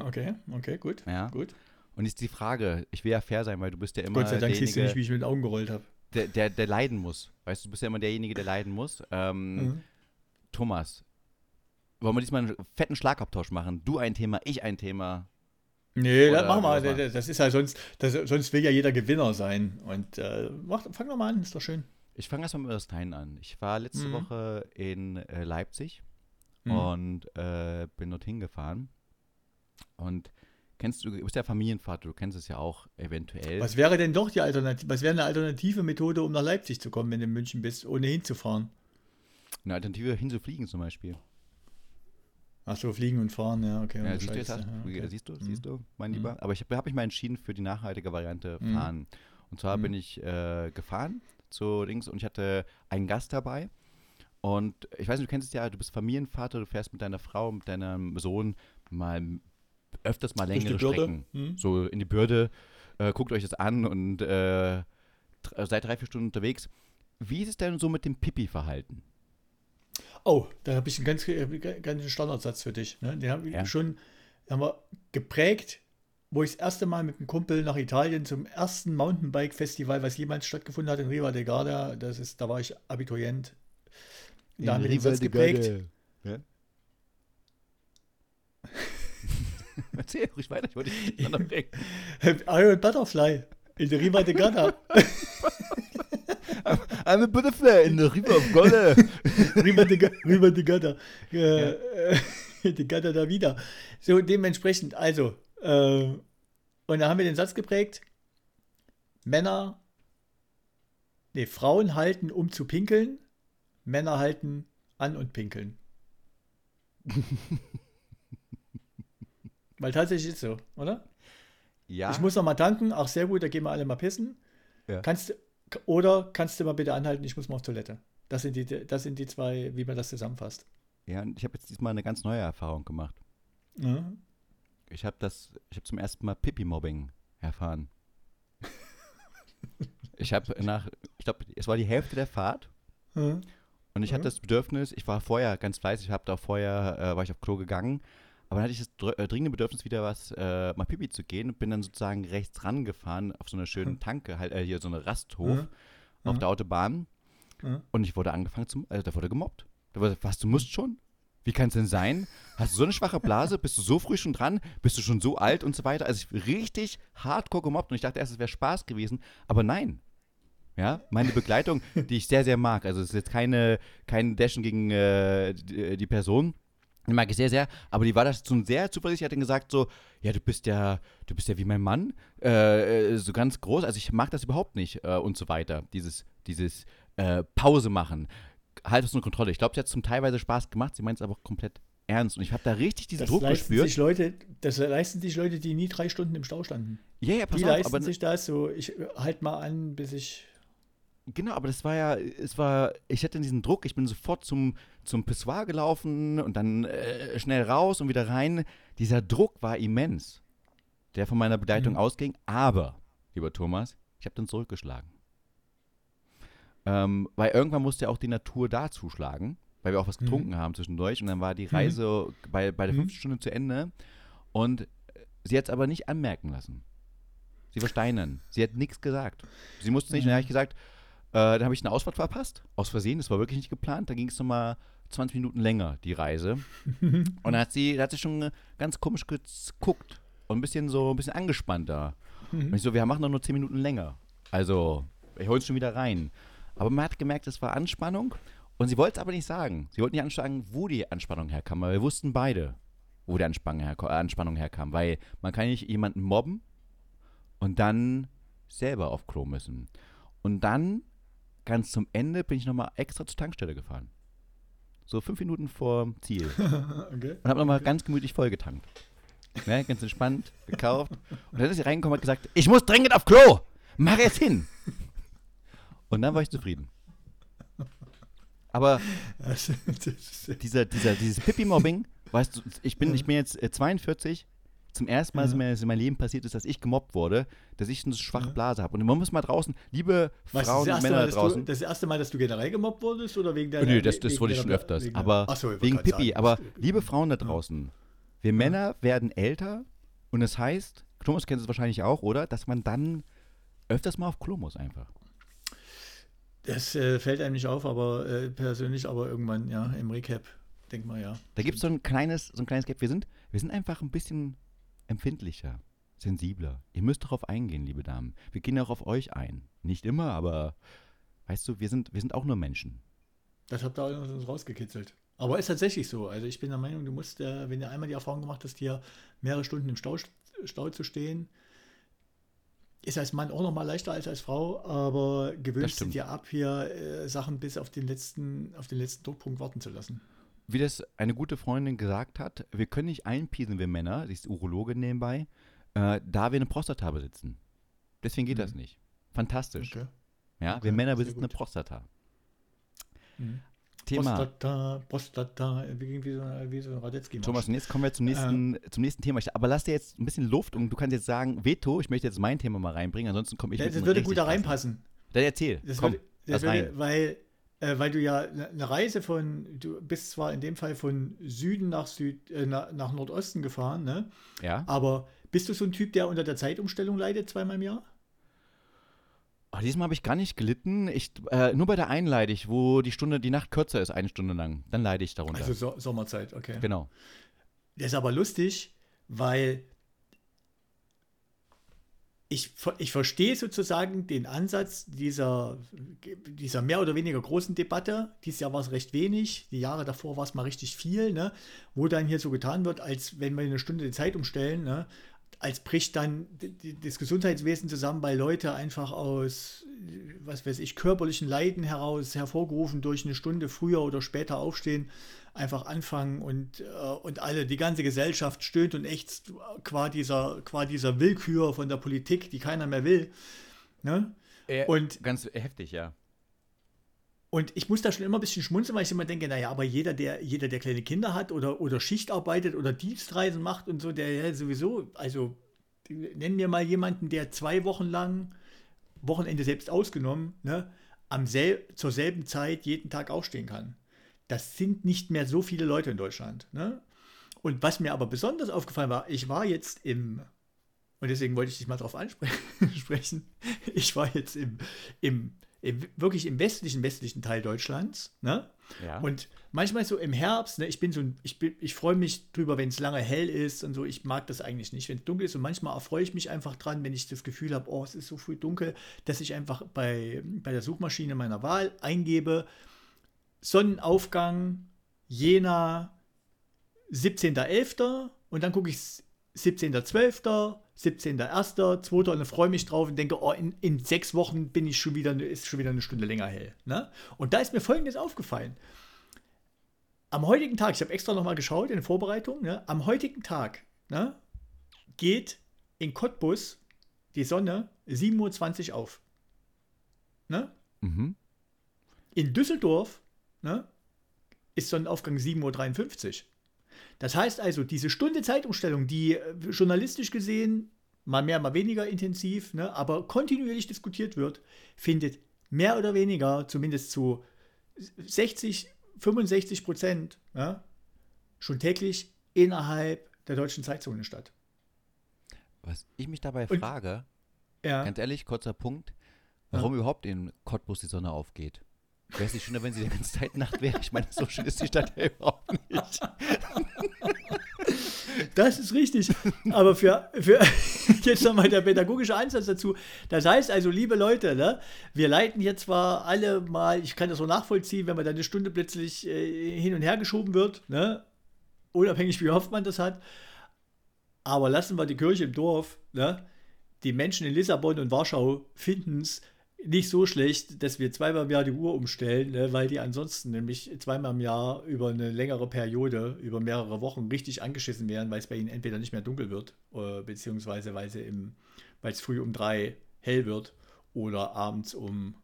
Okay, okay, gut. Ja. Gut. Und jetzt die Frage, ich will ja fair sein, weil du bist ja immer Gott sei Dank siehst du nicht, wie ich mit den Augen gerollt habe. Der, der, der leiden muss. Weißt du, du bist ja immer derjenige, der leiden muss. Ähm, Mhm. Thomas, wollen wir diesmal einen fetten Schlagabtausch machen? Du ein Thema, ich ein Thema. Nee, Oder das mach mal. was war? Das ist ja sonst, das, sonst will ja jeder Gewinner sein. Und äh, mach, fang doch mal an, ist doch schön. Ich fange erstmal mit Kleinen an. Ich war letzte Mhm. Woche in äh, Leipzig Mhm. und äh, bin dorthin gefahren. Und kennst du, du bist ja Familienvater, du kennst es ja auch eventuell. Was wäre denn doch die Alternative? Was wäre eine alternative Methode, um nach Leipzig zu kommen, wenn du in München bist, ohne hinzufahren? Eine Alternative hinzufliegen zum Beispiel. Ach so, fliegen und fahren, ja, okay. Ja, siehst, du, jetzt ja, okay. siehst du, Mhm. siehst du, mein Mhm. Lieber. Aber ich habe hab mich mal entschieden für die nachhaltige Variante Mhm. fahren. Und zwar Mhm. bin ich äh, gefahren zu Dings und ich hatte einen Gast dabei. Und ich weiß nicht, du kennst es ja, du bist Familienvater, du fährst mit deiner Frau, mit deinem Sohn mal öfters mal längere? Strecken. Hm? So in die Bürde, äh, guckt euch das an und äh, dr- seid drei, vier Stunden unterwegs. Wie ist es denn so mit dem Pipi-Verhalten? Oh, da habe ich einen ganz, äh, ganz Standardsatz für dich. Ne? Den haben wir Ja. schon haben wir geprägt, wo ich das erste Mal mit einem Kumpel nach Italien zum ersten Mountainbike-Festival, was jemals stattgefunden hat, in Riva de Garda, das ist, da war ich Abiturient. Da haben wir den Satz geprägt. Ja? *laughs* *laughs* Erzähl ruhig weiter, ich wollte dich nicht unterbrechen. Iron Butterfly in der Riva de Garda. *laughs* I'm a butterfly in the river of Golle. *laughs* Riva de, Riva de. Äh, äh, de Garda da wieder. So, dementsprechend, also, äh, und da haben wir den Satz geprägt: Männer, nee, Frauen halten, um zu pinkeln, Männer halten an und pinkeln. Weil tatsächlich ist so, oder? Ja, Ich muss noch mal tanken. Ach, sehr gut, da gehen wir alle mal pissen. Ja. Kannst, oder kannst du mal bitte anhalten, ich muss mal auf Toilette. Das sind die, das sind die zwei, wie man das zusammenfasst. ja, und ich habe jetzt diesmal eine ganz neue Erfahrung gemacht. Ja. Ich habe das, ich habe zum ersten Mal Pipi-Mobbing erfahren. *laughs* ich habe nach, ich glaube, es war die Hälfte der Fahrt Ja. und ich hatte Mhm. das Bedürfnis, ich war vorher ganz fleißig, habe da vorher, äh, war ich auf Klo gegangen, aber dann hatte ich das äh, dringende Bedürfnis, wieder was, äh, mal Pipi zu gehen und bin dann sozusagen rechts rangefahren auf so eine schöne Mhm. Tanke, halt, äh, hier so eine Rasthof Mhm. auf Mhm. der Autobahn und ich wurde angefangen zum, also da wurde gemobbt. Da wurde, was, du musst schon? Wie kann es denn sein? Hast du so eine schwache Blase? Bist du so früh schon dran? Bist du schon so alt und so weiter? Also ich richtig hardcore gemobbt und ich dachte erst, es wäre Spaß gewesen, aber nein. Ja, meine Begleitung, die ich sehr, sehr mag. Also es ist jetzt keine, kein Dashen gegen äh, die, die Person. Die mag ich sehr, sehr, aber die war da schon sehr zuversichtlich, hat dann gesagt so, ja, du bist ja, du bist ja wie mein Mann, äh, äh, so ganz groß, also ich mag das überhaupt nicht äh, und so weiter. Dieses, dieses äh, Pause machen, halt das unter Kontrolle. Ich glaube, sie hat zum teilweise Spaß gemacht, sie meint es aber auch komplett ernst und ich habe da richtig diesen Das Druck leisten gespürt. sich Leute, das leisten sich Leute, die nie drei Stunden im Stau standen. Ja, ja, pass die auf, leisten aber sich das so, ich halt mal an, bis ich. Genau, aber das war ja, es war, ich hatte diesen Druck, ich bin sofort zum, zum Pissoir gelaufen und dann äh, schnell raus und wieder rein. Dieser Druck war immens, der von meiner Begleitung Mhm. ausging, aber, lieber Thomas, ich habe dann zurückgeschlagen. Ähm, weil irgendwann musste ja auch die Natur da zuschlagen, weil wir auch was getrunken haben zwischendurch. Und dann war die Reise bei, bei der Mhm. fünften Stunde zu Ende. Und sie hat es aber nicht anmerken lassen. Sie war steinern. Sie hat nichts gesagt. Sie musste nicht. Und dann habe ich gesagt, äh, dann habe ich eine Ausfahrt verpasst. Aus Versehen, das war wirklich nicht geplant. Da ging es nochmal 20 Minuten länger, die Reise. *laughs* Und dann hat sie, da hat sie schon ganz komisch geguckt. Und ein bisschen so, ein bisschen angespannter. Und ich so, wir machen doch nur 10 Minuten länger. Also, ich hol uns schon wieder rein. Aber man hat gemerkt, es war Anspannung. Und sie wollte es aber nicht sagen. Sie wollte nicht ansagen, wo die Anspannung herkam. Aber wir wussten beide, wo die Anspannung, herko äh, Anspannung herkam. Weil man kann nicht jemanden mobben und dann selber auf Klo müssen. Und dann, ganz zum Ende, bin ich nochmal extra zur Tankstelle gefahren. So fünf Minuten vor Ziel. *laughs* okay. Und habe nochmal ganz gemütlich vollgetankt. Ne, ganz entspannt, gekauft. Und dann ist sie reingekommen und hat gesagt, ich muss dringend auf Klo. Mach jetzt hin. Und dann war ich zufrieden. Aber *laughs* dieser, dieser, dieses Pippi-Mobbing, weißt du, ich bin, ich bin jetzt äh, 42. Zum ersten Mal, dass Ja. mir das in meinem Leben passiert ist, dass ich gemobbt wurde, dass ich eine schwache Blase habe. Und man muss mal draußen, liebe was, Frauen das, und Männer Mal, da dass draußen. du, das erste Mal, dass du generell gemobbt wurdest oder wegen der. Nö, das, das wegen wurde ich schon öfters. wegen aber Ach so, wegen Pippi. sagen, aber liebe Frauen da draußen, wir Männer werden älter und das heißt, Thomas kennt es wahrscheinlich auch, oder? Dass man dann öfters mal auf Klo muss einfach. Das äh, fällt einem nicht auf, aber äh, persönlich, aber irgendwann, ja, im Recap, denk mal, ja. Da gibt es so ein kleines, so ein kleines Gap. Wir sind, wir sind einfach ein bisschen empfindlicher, sensibler. Ihr müsst darauf eingehen, liebe Damen. Wir gehen auch auf euch ein. Nicht immer, aber weißt du, wir sind, wir sind auch nur Menschen. Das habt ihr uns rausgekitzelt. Aber ist tatsächlich so. Also ich bin der Meinung, du musst, äh, wenn du einmal die Erfahrung gemacht hast, hier mehrere Stunden im Stau, Stau zu stehen, ist als Mann auch noch mal leichter als als Frau, aber gewöhnst du dir ab, hier äh, Sachen bis auf den letzten, auf den letzten Druckpunkt warten zu lassen. Wie das eine gute Freundin gesagt hat, wir können nicht einpiesen, wir Männer, sie ist Urologin nebenbei, äh, da wir eine Prostata besitzen. Deswegen geht das nicht. Fantastisch. Okay. Ja, Okay, wir Männer besitzen eine. Prostata. Mhm. Thema. Prostata, Prostata, wie, so, wie so ein Radetzky. Thomas, und jetzt kommen wir zum nächsten, zum nächsten Thema. Aber lass dir jetzt ein bisschen Luft und du kannst jetzt sagen, Veto, ich möchte jetzt mein Thema mal reinbringen, ansonsten komme ich Ja, das würde gut da reinpassen. Dann erzähl, Das komm, würde, das würde, rein. weil, äh, weil du ja eine eine Reise von, du bist zwar in dem Fall von Süden nach Süd, äh, nach, nach Nordosten gefahren, ne? Ja? Aber bist du so ein Typ, der unter der Zeitumstellung leidet, zweimal im Jahr? Oh, diesmal habe ich gar nicht gelitten. Ich, äh, nur bei der einen leide ich, wo die Stunde, die Nacht kürzer ist, eine Stunde lang. Dann leide ich darunter. Also so Sommerzeit, okay. genau. Das ist aber lustig, weil ich, ich verstehe sozusagen den Ansatz dieser, dieser mehr oder weniger großen Debatte. Dieses Jahr war es recht wenig, die Jahre davor war es mal richtig viel, ne? wo dann hier so getan wird, als wenn wir eine Stunde die Zeit umstellen, ne? Als bricht dann das Gesundheitswesen zusammen, weil Leute einfach aus, was weiß ich, körperlichen Leiden heraus, hervorgerufen durch eine Stunde früher oder später aufstehen, einfach anfangen und, äh, und alle, die ganze Gesellschaft stöhnt und ächzt qua dieser, qua dieser Willkür von der Politik, die keiner mehr will. Ne? Und- ganz heftig, ja. Und ich muss da schon immer ein bisschen schmunzeln, weil ich immer denke, naja, aber jeder, der, jeder, der kleine Kinder hat oder, oder Schicht arbeitet oder Dienstreisen macht und so, der ja sowieso, also nennen wir mal jemanden, der zwei Wochen lang, Wochenende selbst ausgenommen, ne, am sel zur selben Zeit jeden Tag aufstehen kann. Das sind nicht mehr so viele Leute in Deutschland. Ne? Und was mir aber besonders aufgefallen war, ich war jetzt im, und deswegen wollte ich dich mal drauf ansprechen, *laughs* ich war jetzt im, im wirklich im westlichen, westlichen Teil Deutschlands, ne? ja. Und manchmal so im Herbst, ne, ich bin so ein, ich, bin, ich freue mich drüber, wenn es lange hell ist und so. Ich mag das eigentlich nicht, wenn es dunkel ist. Und manchmal erfreue ich mich einfach dran, wenn ich das Gefühl habe, oh, es ist so früh dunkel, dass ich einfach bei, bei der Suchmaschine meiner Wahl eingebe, Sonnenaufgang, Jena, 17.11. und dann gucke ich 17.12., 17.01., 2. und dann freue mich drauf und denke, oh, in, in sechs Wochen bin ich schon wieder, ist schon wieder eine Stunde länger hell. Ne? Und da ist mir Folgendes aufgefallen. Am heutigen Tag, ich habe extra nochmal geschaut in Vorbereitung, ne? am heutigen Tag ne, geht in Cottbus die Sonne 7.20 Uhr auf. Ne? mhm. In Düsseldorf ne, ist Sonnenaufgang 7.53 Uhr. Das heißt also, diese Stunde Zeitumstellung, die äh, journalistisch gesehen mal mehr, mal weniger intensiv, ne, aber kontinuierlich diskutiert wird, findet mehr oder weniger, zumindest zu 60, 65 Prozent, ja, schon täglich innerhalb der deutschen Zeitzone statt. Was ich mich dabei Und- frage, Ja. ganz ehrlich, kurzer Punkt, warum überhaupt in Cottbus die Sonne aufgeht. Wäre es nicht schöner, wenn sie die ganze Zeit Nacht wäre? Ich meine, so schön ist die Stadt ja überhaupt nicht. Das ist richtig. Aber für, für *laughs* jetzt nochmal der pädagogische Ansatz dazu. Das heißt also, liebe Leute, ne, wir leiten jetzt zwar alle mal, ich kann das so nachvollziehen, wenn man dann eine Stunde plötzlich äh, hin und her geschoben wird, ne, unabhängig wie oft man das hat. Aber lassen wir die Kirche im Dorf. Ne? Die Menschen in Lissabon und Warschau finden es nicht so schlecht, dass wir zweimal im Jahr die Uhr umstellen, ne? weil die ansonsten nämlich zweimal im Jahr über eine längere Periode, über mehrere Wochen richtig angeschissen werden, weil es bei ihnen entweder nicht mehr dunkel wird, äh, beziehungsweise weil es früh um drei hell wird oder abends um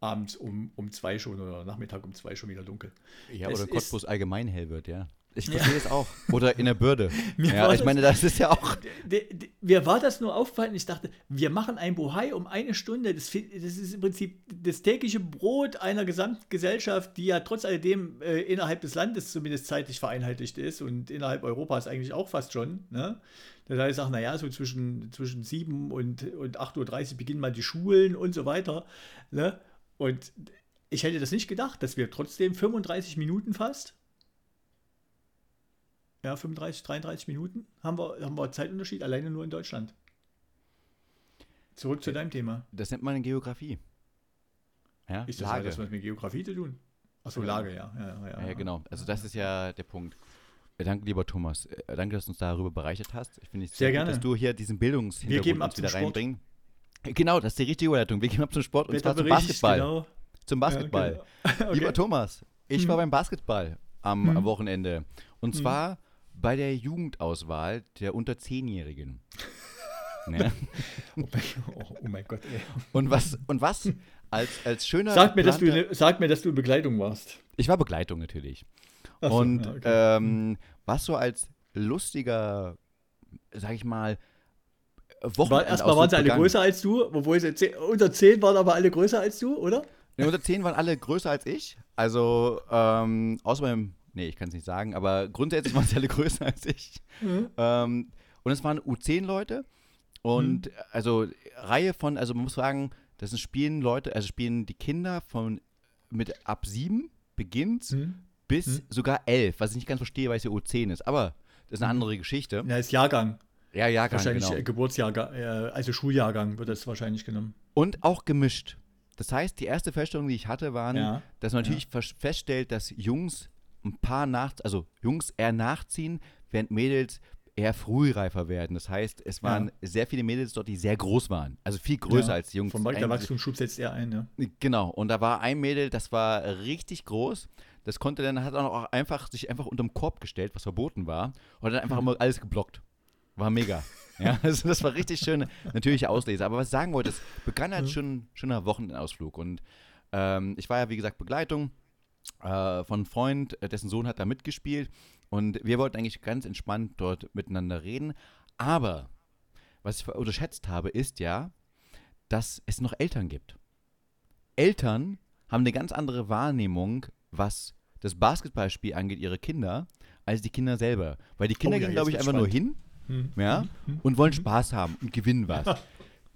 abends um, um zwei schon oder Nachmittag um zwei schon wieder dunkel. Ja, Es oder Cottbus allgemein hell wird, ja. Ich Ja. verstehe es auch. *laughs* Oder in der Bürde. Ja, ich das- meine, das ist ja auch. *laughs* Mir war das nur aufgefallen, ich dachte, wir machen ein Bohai um eine Stunde. Das, das ist im Prinzip das tägliche Brot einer Gesamtgesellschaft, die ja trotz alledem äh, innerhalb des Landes zumindest zeitlich vereinheitlicht ist und innerhalb Europas eigentlich auch fast schon. Ne? Das heißt, ich sage, naja, so zwischen, zwischen 7 und, und 8.30 Uhr beginnen mal die Schulen und so weiter. Ne? Und ich hätte das nicht gedacht, dass wir trotzdem 35 Minuten fast ja, 35, 33 Minuten haben wir, haben wir Zeitunterschied alleine nur in Deutschland. Zurück zu deinem Thema. Das nennt man Geografie. Ja, Ist das Lage. das was mit Geografie zu tun? Achso, Ja. Lage, ja. Ja, ja, ja, genau. Also das ist ja der Punkt. Danke, lieber Thomas. Äh, Danke, dass du uns darüber bereichert hast. Ich finde es Sehr gut, gerne. dass du hier diesen Bildungshintergrund uns wieder Sport. reinbringen. Äh, Genau, das ist die richtige Überleitung. Wir gehen ab zum Sport und zwar zum Basketball. Genau. Zum Basketball. Genau. *laughs* Lieber okay. Thomas, ich Hm. war beim Basketball am Hm. am Wochenende. Und zwar bei der Jugendauswahl der unter 10-Jährigen. *laughs* ne? Oh, mein, oh, mein Gott, ey. Und was, und was als, als schöner. Sag mir, dass du, ne- sag mir, dass du in Begleitung warst. Ich war Begleitung natürlich. So, und ja, okay. ähm, was so als lustiger, sag ich mal, War, erstmal waren sie alle größer als du, obwohl sie zehn, unter 10 waren aber alle größer als du, oder? Ja, unter 10 waren alle größer als ich. Also, ähm, außer beim, nee, ich kann es nicht sagen, aber grundsätzlich waren sie alle *laughs* größer als ich. Mhm. Ähm, und es waren U10-Leute und also Reihe von, also man muss sagen, das sind spielen Leute, also spielen die Kinder von mit ab 7 beginnt Hm. bis Mhm. sogar 11, was ich nicht ganz verstehe, weil es ja U10 ist. Aber das ist eine andere Geschichte. Ja, ist Jahrgang. Ja, ja, ganz Wahrscheinlich genau. äh, Geburtsjahrgang, äh, also Schuljahrgang wird das wahrscheinlich genommen. Und auch gemischt. Das heißt, die erste Feststellung, die ich hatte, waren, Ja, dass man natürlich fest- feststellt, dass Jungs ein paar nach, also Jungs eher nachziehen, während Mädels eher frühreifer werden. Das heißt, es waren sehr viele Mädels dort, die sehr groß waren. Also viel größer Ja, als die Jungs. Vom der Wachstumsschub setzt er ein, ne? Genau. Und da war ein Mädel, das war richtig groß. Das konnte dann, hat auch einfach sich einfach unterm Korb gestellt, was verboten war. Und dann einfach immer alles geblockt. War mega. Ja, *laughs* also das war richtig schön, natürliche Auslese. Aber was ich sagen wollte, es begann als schon schöner Wochenendausflug. Und ähm, ich war ja, wie gesagt, Begleitung äh, von einem Freund, äh, dessen Sohn hat da mitgespielt. Und wir wollten eigentlich ganz entspannt dort miteinander reden. Aber was ich unterschätzt habe, ist ja, dass es noch Eltern gibt. Eltern haben eine ganz andere Wahrnehmung, was das Basketballspiel angeht, ihre Kinder, als die Kinder selber. Weil die Kinder Oh ja, gehen, glaube ich, einfach nur spannend. hin Hm. ja, und wollen Spaß haben und gewinnen was. *laughs*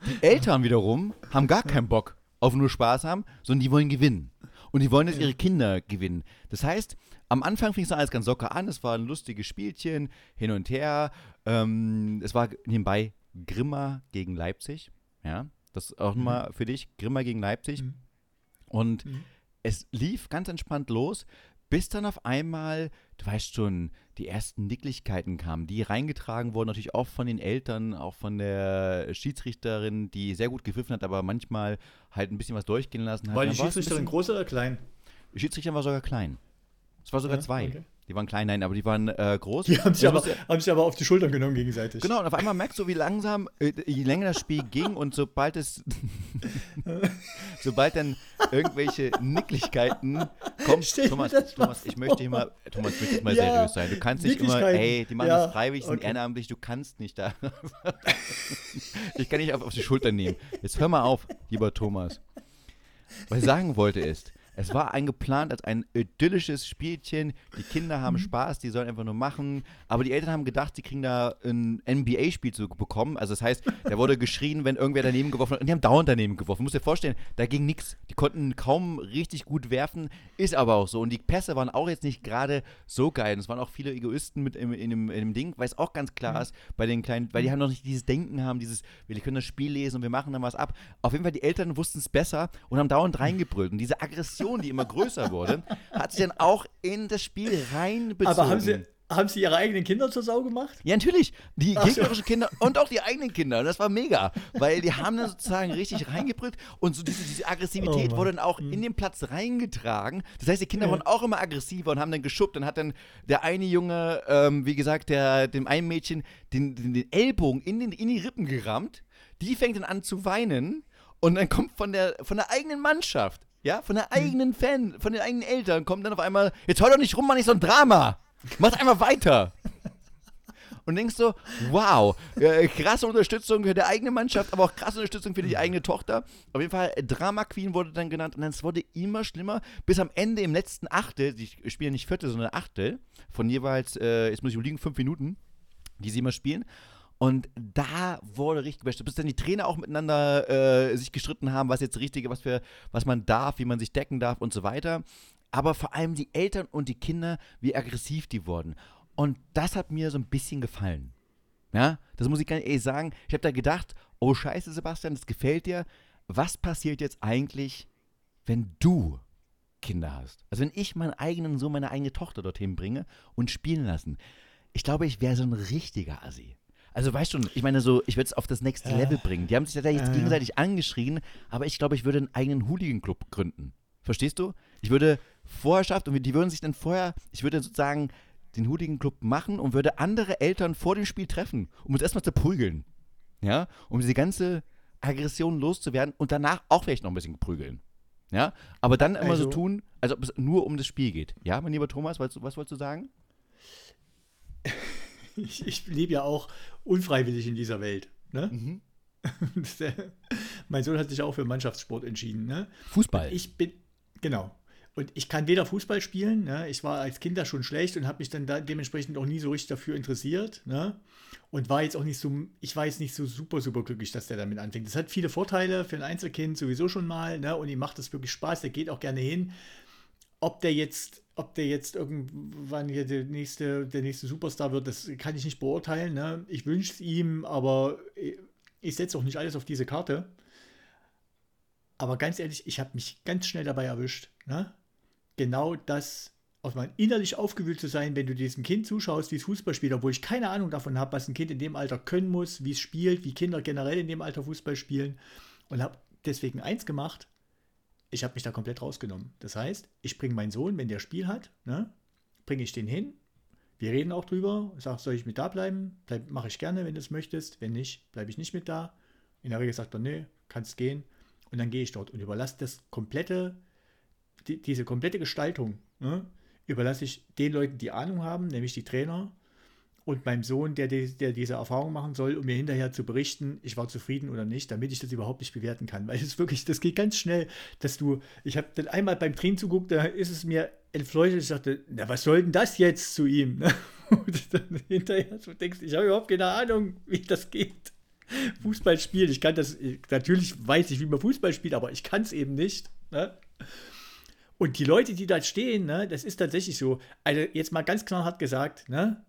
Die Eltern wiederum haben gar keinen Bock auf nur Spaß haben, sondern die wollen gewinnen. Und die wollen, dass ihre Kinder gewinnen. Das heißt, am Anfang fing es alles ganz locker an. Es war ein lustiges Spielchen, hin und her. Ähm, es war nebenbei Grimma gegen Leipzig. Ja, das auch mal für dich. Grimma gegen Leipzig. Mhm. Und Mhm. es lief ganz entspannt los, bis dann auf einmal, du weißt schon, die ersten Nicklichkeiten kamen, die reingetragen wurden, natürlich auch von den Eltern, auch von der Schiedsrichterin, die sehr gut gepfiffen hat, aber manchmal halt ein bisschen was durchgehen lassen hat. War die Schiedsrichterin groß oder klein? Die Schiedsrichterin war sogar klein. Es war sogar Ja, zwei. okay. Die waren klein, nein, aber die waren äh, groß. Die haben sich, aber, haben sich aber auf die Schultern genommen gegenseitig. Genau, und auf einmal merkst du, wie langsam, äh, je länger das Spiel ging und sobald es, *laughs* sobald dann irgendwelche Nicklichkeiten kommen, Thomas, Thomas, ich möchte hier mal, Thomas, ich möchte mal Ja, seriös sein. Du kannst nicht immer, ey, die machen Ja, das freiwillig, sind okay. ehrenamtlich, du kannst nicht da. *laughs* ich kann nicht auf, auf die Schulter nehmen. Jetzt hör mal auf, lieber Thomas. was ich sagen wollte ist, es war eingeplant als ein idyllisches Spielchen. Die Kinder haben Spaß, die sollen einfach nur machen. Aber die Eltern haben gedacht, sie kriegen da ein NBA-Spiel zu bekommen. Also das heißt, da wurde *laughs* geschrien, wenn irgendwer daneben geworfen hat. Und die haben dauernd daneben geworfen. Du musst dir vorstellen, da ging nichts. Die konnten kaum richtig gut werfen. Ist aber auch so. Und die Pässe waren auch jetzt nicht gerade so geil. Und es waren auch viele Egoisten mit in, in, dem, in dem Ding, weil es auch ganz klar ist, bei den kleinen, weil die haben noch nicht dieses Denken haben, dieses, wir können das Spiel lesen und wir machen dann was ab. Auf jeden Fall, die Eltern wussten es besser und haben dauernd *laughs* reingebrüllt. Und diese Aggression Aggression, die immer größer wurde, hat sich dann auch in das Spiel reinbezogen. Aber haben sie, haben sie ihre eigenen Kinder zur Sau gemacht? Ja, natürlich. Die gegnerischen Kinder und auch die eigenen Kinder. Das war mega. Weil die haben dann sozusagen richtig reingebrüllt und so diese, diese Aggressivität oh wurde dann auch in den Platz reingetragen. Das heißt, die Kinder ja. waren auch immer aggressiver und haben dann geschubbt. Dann hat dann der eine Junge, ähm, wie gesagt, der, dem einen Mädchen den, den, den Ellbogen in, den, in die Rippen gerammt. Die fängt dann an zu weinen. Und dann kommt von der, von der eigenen Mannschaft ja, von der hm. eigenen Fan, von den eigenen Eltern kommt dann auf einmal, jetzt hör doch nicht rum, mach nicht so ein Drama. Mach einfach weiter. Und denkst so, wow, äh, krasse Unterstützung für die eigene Mannschaft, aber auch krasse Unterstützung für die eigene Tochter. Auf jeden Fall, Drama Queen wurde dann genannt und es wurde immer schlimmer, bis am Ende im letzten Achtel, die spielen nicht Viertel, sondern Achtel, von jeweils, äh, jetzt muss ich liegen, fünf Minuten, die sie immer spielen. Und da wurde richtig bestimmt, bis dann die Trainer auch miteinander äh, sich gestritten haben, was jetzt richtige, was für, was man darf, wie man sich decken darf und so weiter. Aber vor allem die Eltern und die Kinder, wie aggressiv die wurden. Und das hat mir so ein bisschen gefallen. Ja, das muss ich ganz ehrlich sagen. Ich habe da gedacht, oh Scheiße, Sebastian, das gefällt dir. Was passiert jetzt eigentlich, wenn du Kinder hast? Also wenn ich meinen eigenen Sohn, meine eigene Tochter dorthin bringe und spielen lassen. Ich glaube, ich wäre so ein richtiger Assi. Also weißt du, ich meine so, ich würde es auf das nächste äh, Level bringen. Die haben sich ja da jetzt äh, gegenseitig angeschrien, aber ich glaube, ich würde einen eigenen Hooligan-Club gründen. Verstehst du? Ich würde Vorherrschaft und die würden sich dann vorher, ich würde sozusagen den Hooligan-Club machen und würde andere Eltern vor dem Spiel treffen, um uns erstmal zu prügeln. Ja? Um diese ganze Aggression loszuwerden und danach auch vielleicht noch ein bisschen prügeln. Ja? Aber dann immer also, so tun, als ob es nur um das Spiel geht. Ja, mein lieber Thomas, was, was wolltest du sagen? Ich, ich lebe ja auch unfreiwillig in dieser Welt. Ne? Mhm. *laughs* mein Sohn hat sich auch für Mannschaftssport entschieden. Ne? Fußball. Ich bin, genau. Und ich kann weder Fußball spielen, ne? ich war als Kind da schon schlecht und habe mich dann da dementsprechend auch nie so richtig dafür interessiert. Ne? Und war jetzt auch nicht so, ich war jetzt nicht so super, super glücklich, dass der damit anfängt. Das hat viele Vorteile für ein Einzelkind sowieso schon mal, ne? Und ihm macht das wirklich Spaß, der geht auch gerne hin. Ob der jetzt ob der jetzt irgendwann hier der nächste, der nächste Superstar wird, das kann ich nicht beurteilen. Ne? Ich wünsche es ihm, aber ich setze auch nicht alles auf diese Karte. Aber ganz ehrlich, ich habe mich ganz schnell dabei erwischt. Ne? Genau das, auf mal innerlich aufgewühlt zu sein, wenn du diesem Kind zuschaust, wie es Fußball spielt, obwohl ich keine Ahnung davon habe, was ein Kind in dem Alter können muss, wie es spielt, wie Kinder generell in dem Alter Fußball spielen. Und habe deswegen eins gemacht, ich habe mich da komplett rausgenommen. Das heißt, ich bringe meinen Sohn, wenn der Spiel hat, ne, bringe ich den hin. Wir reden auch drüber. Sage, soll ich mit da bleiben? Bleib, Mache ich gerne, wenn du es möchtest. Wenn nicht, bleibe ich nicht mit da. In der Regel sagt er, nee, kannst gehen. Und dann gehe ich dort und überlasse das komplette, die, diese komplette Gestaltung, ne, überlasse ich den Leuten, die Ahnung haben, nämlich die Trainer und meinem Sohn, der, der diese Erfahrung machen soll, um mir hinterher zu berichten, ich war zufrieden oder nicht, damit ich das überhaupt nicht bewerten kann. Weil es wirklich, das geht ganz schnell, dass du, ich habe dann einmal beim Training zuguckt, da ist es mir entfleuchtet, ich dachte, na, was soll denn das jetzt zu ihm? *laughs* Und dann hinterher so denkst, ich habe überhaupt keine Ahnung, wie das geht. Fußball spielen, ich kann das, natürlich weiß ich, wie man Fußball spielt, aber ich kann es eben nicht. Ne? Und die Leute, die da stehen, ne, das ist tatsächlich so. Also jetzt mal ganz klar hat gesagt, ne,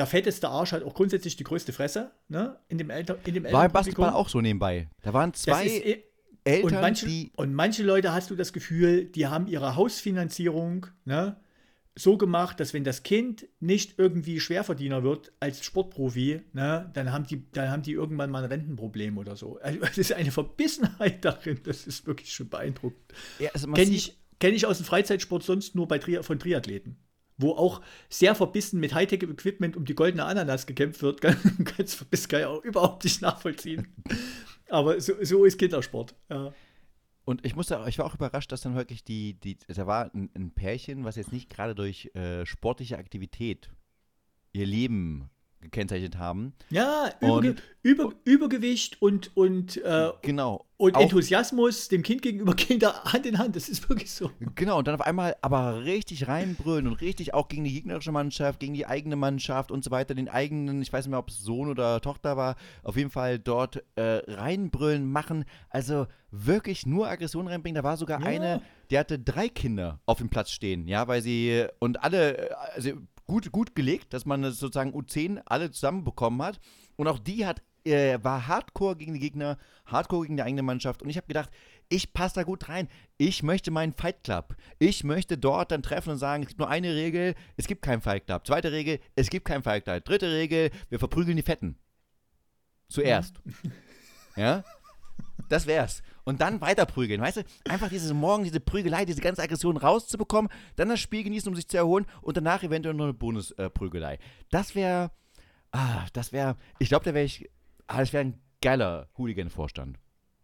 der fetteste Arsch hat auch grundsätzlich die größte Fresse, ne? In dem Eltern, in dem War im Basketball auch so nebenbei. Da waren zwei ist, eh, Eltern, und manche, die. Und manche Leute hast du das Gefühl, die haben ihre Hausfinanzierung, ne? So gemacht, dass wenn das Kind nicht irgendwie Schwerverdiener wird als Sportprofi, ne, dann haben die, dann haben die irgendwann mal ein Rentenproblem oder so. Also es ist eine Verbissenheit *laughs* darin, das ist wirklich schon beeindruckend. Ja, also Kenne ich, kenn ich aus dem Freizeitsport sonst nur bei Tri von Triathleten wo auch sehr verbissen mit Hightech-Equipment um die goldene Ananas gekämpft wird. Ganz verbissen kann ich auch überhaupt nicht nachvollziehen. *laughs* Aber so, so ist Kindersport. Ja. Und ich musste, ich war auch überrascht, dass dann wirklich die, die da war ein, ein Pärchen, was jetzt nicht gerade durch äh, sportliche Aktivität ihr Leben gekennzeichnet haben. Ja, Überge Über Übergewicht und, und, äh, genau. und Enthusiasmus dem Kind gegenüber *laughs* gehen da Hand in Hand. Das ist wirklich so. Genau, und dann auf einmal aber richtig reinbrüllen und richtig auch gegen die gegnerische Mannschaft, gegen die eigene Mannschaft und so weiter, den eigenen, ich weiß nicht mehr, ob es Sohn oder Tochter war, auf jeden Fall dort äh, reinbrüllen, machen. Also wirklich nur Aggression reinbringen. Da war sogar ja. eine, die hatte drei Kinder auf dem Platz stehen, ja, weil sie und alle, also gut, gut gelegt, dass man sozusagen U10 alle zusammenbekommen hat. Und auch die hat, äh, war hardcore gegen die Gegner, hardcore gegen die eigene Mannschaft. Und ich habe gedacht, ich passe da gut rein. Ich möchte meinen Fight Club. Ich möchte dort dann treffen und sagen, es gibt nur eine Regel, es gibt keinen Fight Club. Zweite Regel, es gibt keinen Fight Club. Dritte Regel, wir verprügeln die Fetten. Zuerst. ja? Das wär's. Und dann weiter prügeln, weißt du? Einfach dieses Morgen, diese Prügelei, diese ganze Aggression rauszubekommen, dann das Spiel genießen, um sich zu erholen und danach eventuell noch eine Bonusprügelei. Äh, das wäre, ah, das wäre, ich glaube, da wäre ich, ah, das wäre ein geiler Hooligan-Vorstand.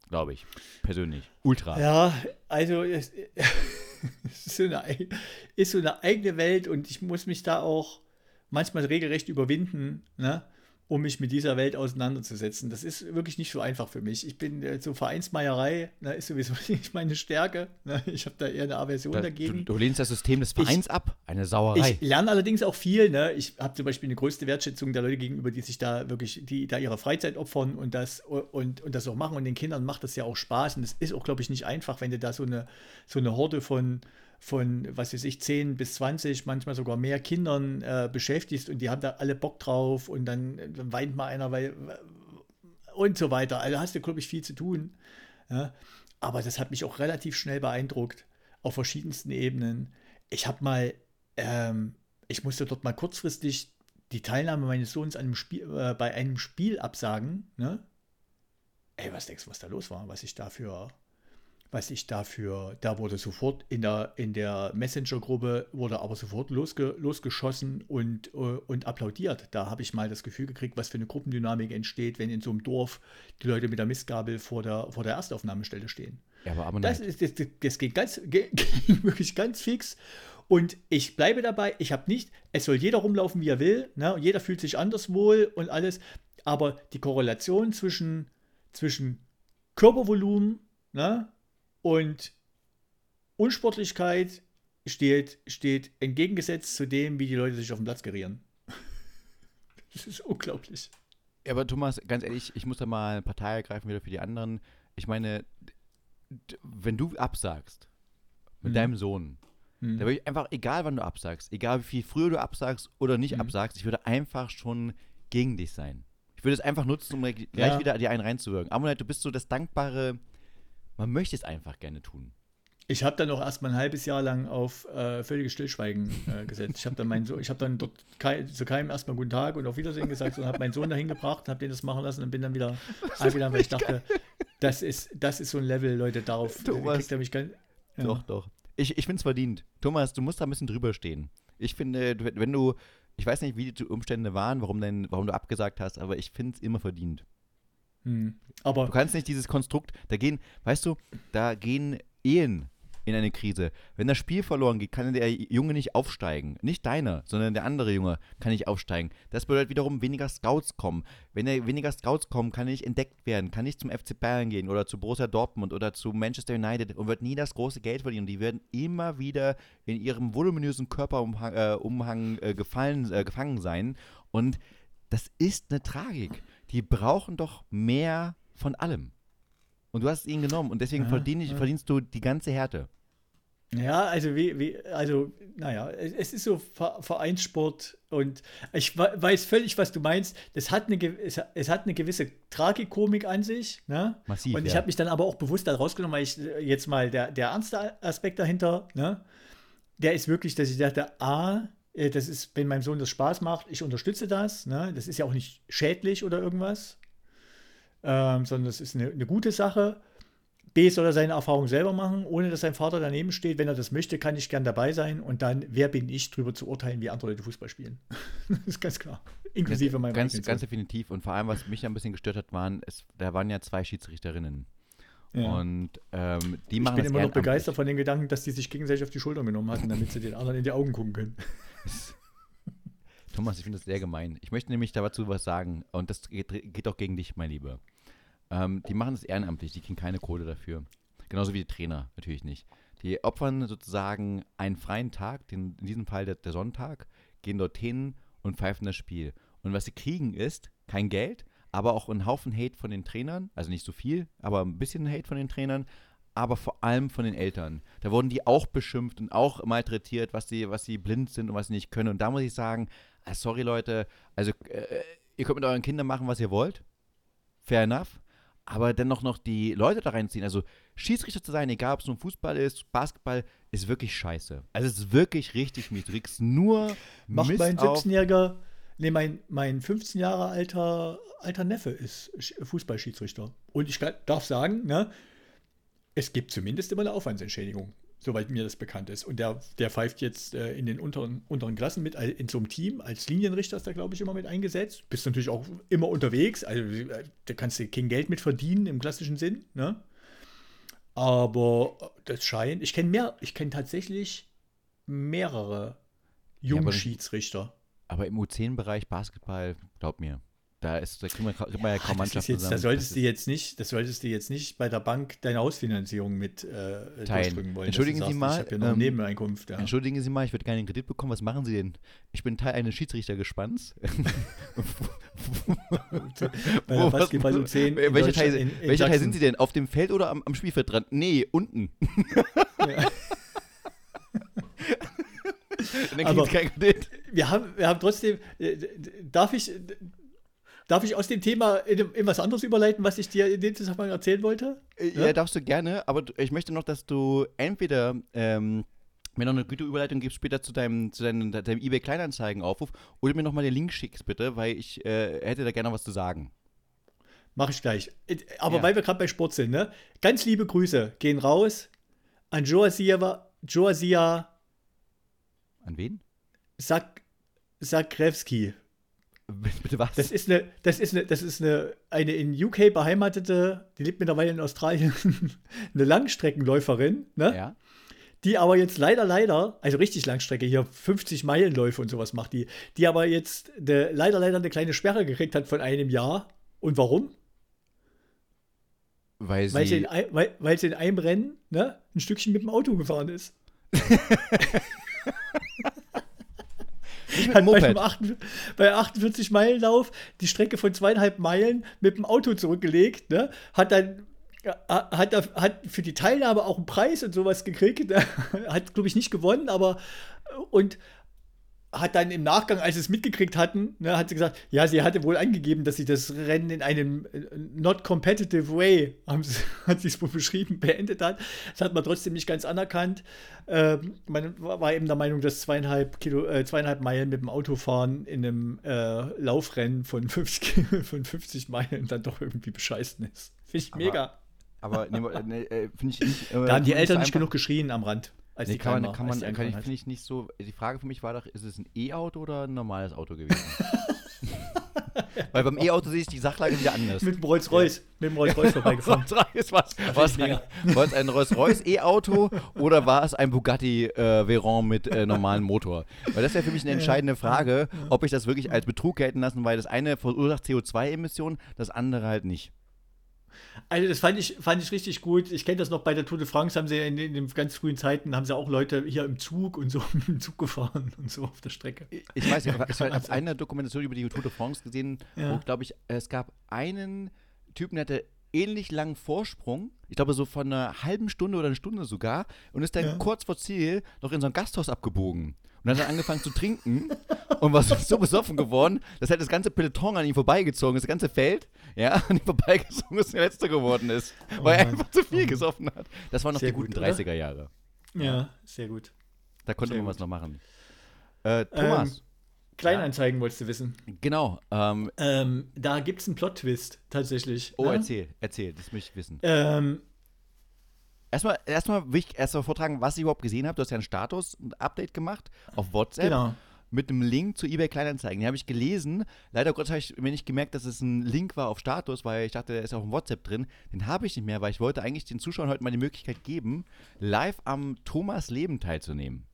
Glaube ich. Persönlich. Ultra. Ja, also es, *laughs* ist, so eine, ist so eine eigene Welt und ich muss mich da auch manchmal regelrecht überwinden, ne? Um mich mit dieser Welt auseinanderzusetzen. Das ist wirklich nicht so einfach für mich. Ich bin äh, so Vereinsmeierei, ne, ist sowieso *laughs* nicht meine Stärke. Ne? Ich habe da eher eine Aversion da, dagegen. Du, du, lehnst das System des Vereins ich, ab, eine Sauerei. Ich lerne allerdings auch viel. Ne? Ich habe zum Beispiel eine größte Wertschätzung der Leute gegenüber, die sich da wirklich, die da ihre Freizeit opfern und das und, und das auch machen. Und den Kindern macht das ja auch Spaß. Und es ist auch, glaube ich, nicht einfach, wenn du da so eine, so eine Horde von von, was weiß ich, 10 bis 20, manchmal sogar mehr Kindern äh, beschäftigst und die haben da alle Bock drauf und dann, dann weint mal einer, weil und so weiter. Also hast du, glaube ich, viel zu tun. Ja? Aber das hat mich auch relativ schnell beeindruckt, auf verschiedensten Ebenen. Ich habe mal, ähm, ich musste dort mal kurzfristig die Teilnahme meines Sohns einem Spiel, äh, bei einem Spiel absagen. Ne? Ey, was denkst du, was da los war? Was ich dafür was ich dafür, da wurde sofort in der, in der Messenger-Gruppe, wurde aber sofort losge, losgeschossen und, uh, und applaudiert. Da habe ich mal das Gefühl gekriegt, was für eine Gruppendynamik entsteht, wenn in so einem Dorf die Leute mit der Mistgabel vor der, vor der Erstaufnahmestelle stehen. Ja, aber, aber das, ist, das, das geht ganz, *laughs* geht wirklich ganz fix. Und ich bleibe dabei, ich habe nicht, es soll jeder rumlaufen, wie er will, ne? jeder fühlt sich anders wohl und alles, aber die Korrelation zwischen, zwischen Körpervolumen, ne? Und Unsportlichkeit steht, steht entgegengesetzt zu dem, wie die Leute sich auf dem Platz gerieren. *laughs* Das ist unglaublich. Ja, aber Thomas, ganz ehrlich, ich muss da mal Partei ergreifen wieder für die anderen. Ich meine, wenn du absagst mit hm. deinem Sohn, hm. da würde ich einfach, egal wann du absagst, egal wie viel früher du absagst oder nicht hm. absagst, ich würde einfach schon gegen dich sein. Ich würde es einfach nutzen, um gleich ja. wieder dir einen reinzuwirken. Amonite, du bist so das dankbare man möchte es einfach gerne tun. Ich habe dann auch erstmal ein halbes Jahr lang auf äh, völliges Stillschweigen äh, gesetzt. Ich habe dann meinen so ich habe dann dort kei zu keinem erstmal guten Tag und auf Wiedersehen gesagt und habe meinen Sohn dahin gebracht, habe den das machen lassen und bin dann wieder *laughs* angegangen, weil ich dachte, das ist, das ist so ein Level, Leute, darauf Thomas, kriegt er mich kein, ja. Doch, doch. Ich, ich finde es verdient. Thomas, du musst da ein bisschen drüber stehen. Ich finde, wenn du, ich weiß nicht, wie die Umstände waren, warum, denn, warum du abgesagt hast, aber ich finde es immer verdient. Hm. Aber du kannst nicht dieses Konstrukt, da gehen, weißt du, da gehen Ehen in eine Krise. Wenn das Spiel verloren geht, kann der Junge nicht aufsteigen. Nicht deiner, sondern der andere Junge kann nicht aufsteigen. Das bedeutet wiederum weniger Scouts kommen. Wenn er weniger Scouts kommen, kann er nicht entdeckt werden, kann nicht zum FC Bayern gehen oder zu Borussia Dortmund oder zu Manchester United und wird nie das große Geld verdienen. Die werden immer wieder in ihrem voluminösen Körperumhang äh, Umhang, äh, gefallen, äh, gefangen sein. Und das ist eine Tragik die brauchen doch mehr von allem. Und du hast es ihnen genommen und deswegen ja, verdien ich, ja. verdienst du die ganze Härte. Ja, also wie, wie, also, naja, es ist so Vereinssport und ich weiß völlig, was du meinst. Das hat eine, es, es hat eine gewisse Tragikomik an sich. Ne? Massiv. Und ich ja. habe mich dann aber auch bewusst da rausgenommen, weil ich jetzt mal der, der ernste Aspekt dahinter, ne? der ist wirklich, dass ich dachte, A, äh, das ist, wenn meinem Sohn das Spaß macht, ich unterstütze das. Ne? Das ist ja auch nicht schädlich oder irgendwas, ähm, sondern das ist eine, eine, gute Sache. B soll er seine Erfahrung selber machen, ohne dass sein Vater daneben steht. Wenn er das möchte, kann ich gern dabei sein. Und dann, wer bin ich, darüber zu urteilen, wie andere Leute Fußball spielen? *laughs* das ist ganz klar. Inklusive meinem ganz, ganz definitiv. Und vor allem, was mich ein bisschen gestört hat, waren, es, da waren ja zwei Schiedsrichterinnen. Ja. Und ähm, die machen Ich bin immer noch begeistert von den Gedanken, dass die sich gegenseitig auf die Schulter genommen hatten, damit sie den anderen in die Augen gucken können. *laughs* Thomas, ich finde das sehr gemein. Ich möchte nämlich dazu was sagen und das geht, geht auch gegen dich, mein Lieber. Ähm, die machen das ehrenamtlich, die kriegen keine Kohle dafür. Genauso wie die Trainer, natürlich nicht. Die opfern sozusagen einen freien Tag, den, in diesem Fall der, der Sonntag, gehen dorthin und pfeifen das Spiel. Und was sie kriegen ist kein Geld, aber auch ein Haufen Hate von den Trainern, also nicht so viel, aber ein bisschen Hate von den Trainern, aber vor allem von den Eltern. Da wurden die auch beschimpft und auch malträtiert, was sie, was sie blind sind und was sie nicht können. Und da muss ich sagen, ah, sorry Leute, also äh, ihr könnt mit euren Kindern machen, was ihr wollt. Fair enough. Aber dennoch noch die Leute da reinziehen. Also Schiedsrichter zu sein, egal ob es nur Fußball ist, Basketball, ist wirklich scheiße. Also es ist wirklich richtig. Du kriegst nur Macht Mist mein auf. 17-jähriger, nee, mein, mein 15 Jahre alter, alter Neffe ist Sch- Fußballschiedsrichter. Und ich darf sagen, ne, es gibt zumindest immer eine Aufwandsentschädigung, soweit mir das bekannt ist. Und der, der pfeift jetzt äh, in den unteren, unteren Klassen mit, in so einem Team, als Linienrichter ist da, glaube ich, immer mit eingesetzt. Bist natürlich auch immer unterwegs, also äh, da kannst du kein Geld mit verdienen im klassischen Sinn, ne? Aber das scheint, ich kenne mehr, ich kenne tatsächlich mehrere Ja, aber- Jungschiedsrichter. Aber im U10-Bereich Basketball, glaub mir, da, ist, da kriegt man, kriegt man ja kaum das ist Mannschaften jetzt, zusammen. da solltest Das du jetzt nicht, das solltest du jetzt nicht bei der Bank deine Hausfinanzierung mit äh, Teilen. durchdrücken wollen. Entschuldigen Sie sagst, mal, Ich habe ja noch eine ähm, Nebeneinkunft. Ja. Entschuldigen Sie mal, ich würde gerne einen Kredit bekommen. Was machen Sie denn? Ich bin Teil eines Schiedsrichtergespanns. *laughs* Bei der Wo- Basketball was- U10 in welcher Teil, in- in welcher Teil sind Sie denn? Auf dem Feld oder am, am Spielfeld dran? Nee, unten. *laughs* Ja. Dann kriegen Aber- Sie keinen Kredit. Wir haben, wir haben trotzdem, äh, darf ich, darf ich aus dem Thema in, in was anderes überleiten, was ich dir in dem Zusammenhang erzählen wollte? Ja, darfst du gerne, aber ich möchte noch, dass du entweder ähm, mir noch eine gute Überleitung gibst später zu deinem, zu deinem, deinem eBay Kleinanzeigen-Aufruf oder mir nochmal den Link schickst, bitte, weil ich äh, hätte da gerne noch was zu sagen. Mache ich gleich. Äh, Aber Ja. weil wir gerade bei Sport sind, ne? Ganz liebe Grüße gehen raus an Joasia, Joasia An wen? Sak, Sakrewski. Bitte was? Das ist eine, das ist eine, das ist eine, eine in UK beheimatete, die lebt mittlerweile in Australien, *laughs* eine Langstreckenläuferin, ne? ja? Die aber jetzt leider, leider, also richtig Langstrecke, hier 50 Meilenläufe und sowas macht die, die aber jetzt eine, leider, leider eine kleine Sperre gekriegt hat von einem Jahr. Und warum? Weil sie. Weil sie, in, ein- weil, weil sie in einem Rennen ne, ein Stückchen mit dem Auto gefahren ist. *laughs* nicht mit Hat dem bei, Moped. einem 48 bei 48 Meilen Lauf die Strecke von zweieinhalb Meilen mit dem Auto zurückgelegt, ne? hat dann ja, hat, hat für die Teilnahme auch einen Preis und sowas gekriegt. *laughs* hat, glaube ich, nicht gewonnen, aber und hat dann im Nachgang, als sie es mitgekriegt hatten, ne, hat sie gesagt, ja, sie hatte wohl angegeben, dass sie das Rennen in einem äh, not competitive way, *laughs* hat sie es wohl beschrieben, *laughs* beendet hat. Das hat man trotzdem nicht ganz anerkannt. Ähm, man war eben der Meinung, dass zweieinhalb, Kilo, äh, zweieinhalb Meilen mit dem Autofahren in einem äh, Laufrennen von *laughs* 50, von 50 Meilen dann doch irgendwie bescheißen ist. Finde ich Aber- mega. Aber nee, nee, äh, finde ich nicht. äh, Da haben die Eltern nicht genug geschrien am Rand. Als Nee, die kann man, kann man, kann ich, finde ich nicht so. Die Frage für mich war doch, ist es ein E-Auto oder ein normales Auto gewesen? *laughs* Weil beim E-Auto sehe ich die Sachlage wieder anders. Mit dem Rolls-Royce, mit dem Rolls-Royce *laughs* vorbeigefahren. Rolls-Royce, war, es ein, war es ein Rolls-Royce E-Auto oder war es ein Bugatti äh, Veyron mit äh, normalem Motor? Weil das wäre für mich eine entscheidende Frage, ob ich das wirklich als Betrug gelten lassen, weil das eine verursacht CO2-Emissionen, das andere halt nicht. Also das fand ich, fand ich richtig gut. Ich kenne das noch bei der Tour de France, haben sie in, in den ganz frühen Zeiten, haben sie auch Leute hier im Zug und so *laughs* mit dem Zug gefahren und so auf der Strecke. Ich weiß nicht, ich habe eine Dokumentation über die Tour de France gesehen, Ja. wo, glaube ich, es gab einen Typen, der hatte ähnlich langen Vorsprung, ich glaube so von einer halben Stunde oder einer Stunde sogar, und ist dann Ja. kurz vor Ziel noch in so ein Gasthaus abgebogen. Und dann hat er angefangen zu trinken und war so, so besoffen geworden, dass halt das ganze Peloton an ihm vorbeigezogen ist, das ganze Feld, ja, an ihm vorbeigezogen ist der Letzte geworden ist, weil er einfach zu viel gesoffen hat. Das waren noch Sehr die guten gut, oder? 30er Jahre. Ja, sehr gut. Da konnte Sehr man was gut. noch machen. Äh, Thomas, Kleinanzeigen wolltest du wissen. genau, ähm, Ähm, da gibt es einen Plot-Twist tatsächlich. oh, ne? erzähl, erzähl, das möchte ich wissen. Ähm, Erstmal, erstmal will ich erstmal vortragen, was ich überhaupt gesehen habe. Du hast ja einen Status, ein Update gemacht auf WhatsApp genau. mit einem Link zu eBay Kleinanzeigen. Den habe ich gelesen. Leider Gottes habe ich mir nicht gemerkt, dass es ein Link war auf Status, weil ich dachte, der ist auch im WhatsApp drin. Den habe ich nicht mehr, weil ich wollte eigentlich den Zuschauern heute mal die Möglichkeit geben, live am Thomas Leben teilzunehmen.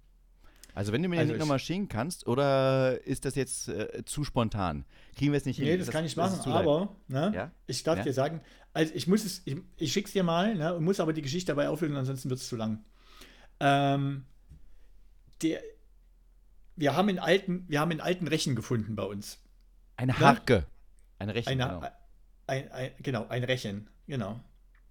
Also wenn du mir den Also Link ich- nochmal schicken kannst, oder ist das jetzt äh, zu spontan? Kriegen wir es nicht hin? Nee, das, kann ich machen, aber ne, Ja? ich darf Ja? dir sagen, also ich muss es, ich, ich schick's dir mal, ne, und muss aber die Geschichte dabei auflösen, ansonsten wird es zu lang. Ähm, der, wir haben in alten, wir haben in alten Rechen gefunden bei uns. Eine Harke. Eine Rechnung. Eine, genau. ein, ein, genau, ein Rechen, genau.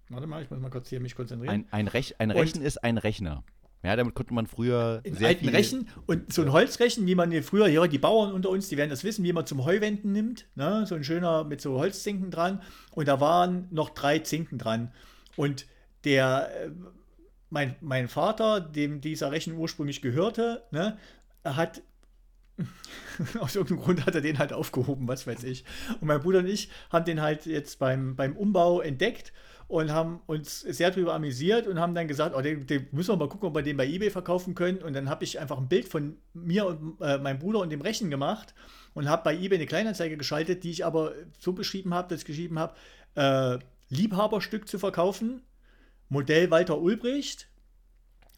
Warte mal, ich muss mal kurz hier mich konzentrieren. Ein, ein, Rech, ein Und- Rechen ist ein Rechner. Ja, damit konnte man früher in sehr alten viel... Rechen und so ein Holzrechen, wie man hier früher, hier die Bauern unter uns, die werden das wissen, wie man zum Heuwenden nimmt, ne? so ein schöner mit so Holzzinken dran und da waren noch drei Zinken dran und der, äh, mein, mein Vater, dem dieser Rechen ursprünglich gehörte, ne, hat *laughs* aus irgendeinem Grund hat er den halt aufgehoben, was weiß ich. Und mein Bruder und ich haben den halt jetzt beim, beim Umbau entdeckt und haben uns sehr darüber amüsiert und haben dann gesagt, oh, den, den müssen wir mal gucken, ob wir den bei eBay verkaufen können. Und dann habe ich einfach ein Bild von mir und äh, meinem Bruder und dem Rechen gemacht und habe bei eBay eine Kleinanzeige geschaltet, die ich aber so beschrieben habe, dass ich geschrieben habe, äh, Liebhaberstück zu verkaufen, Modell Walter Ulbricht.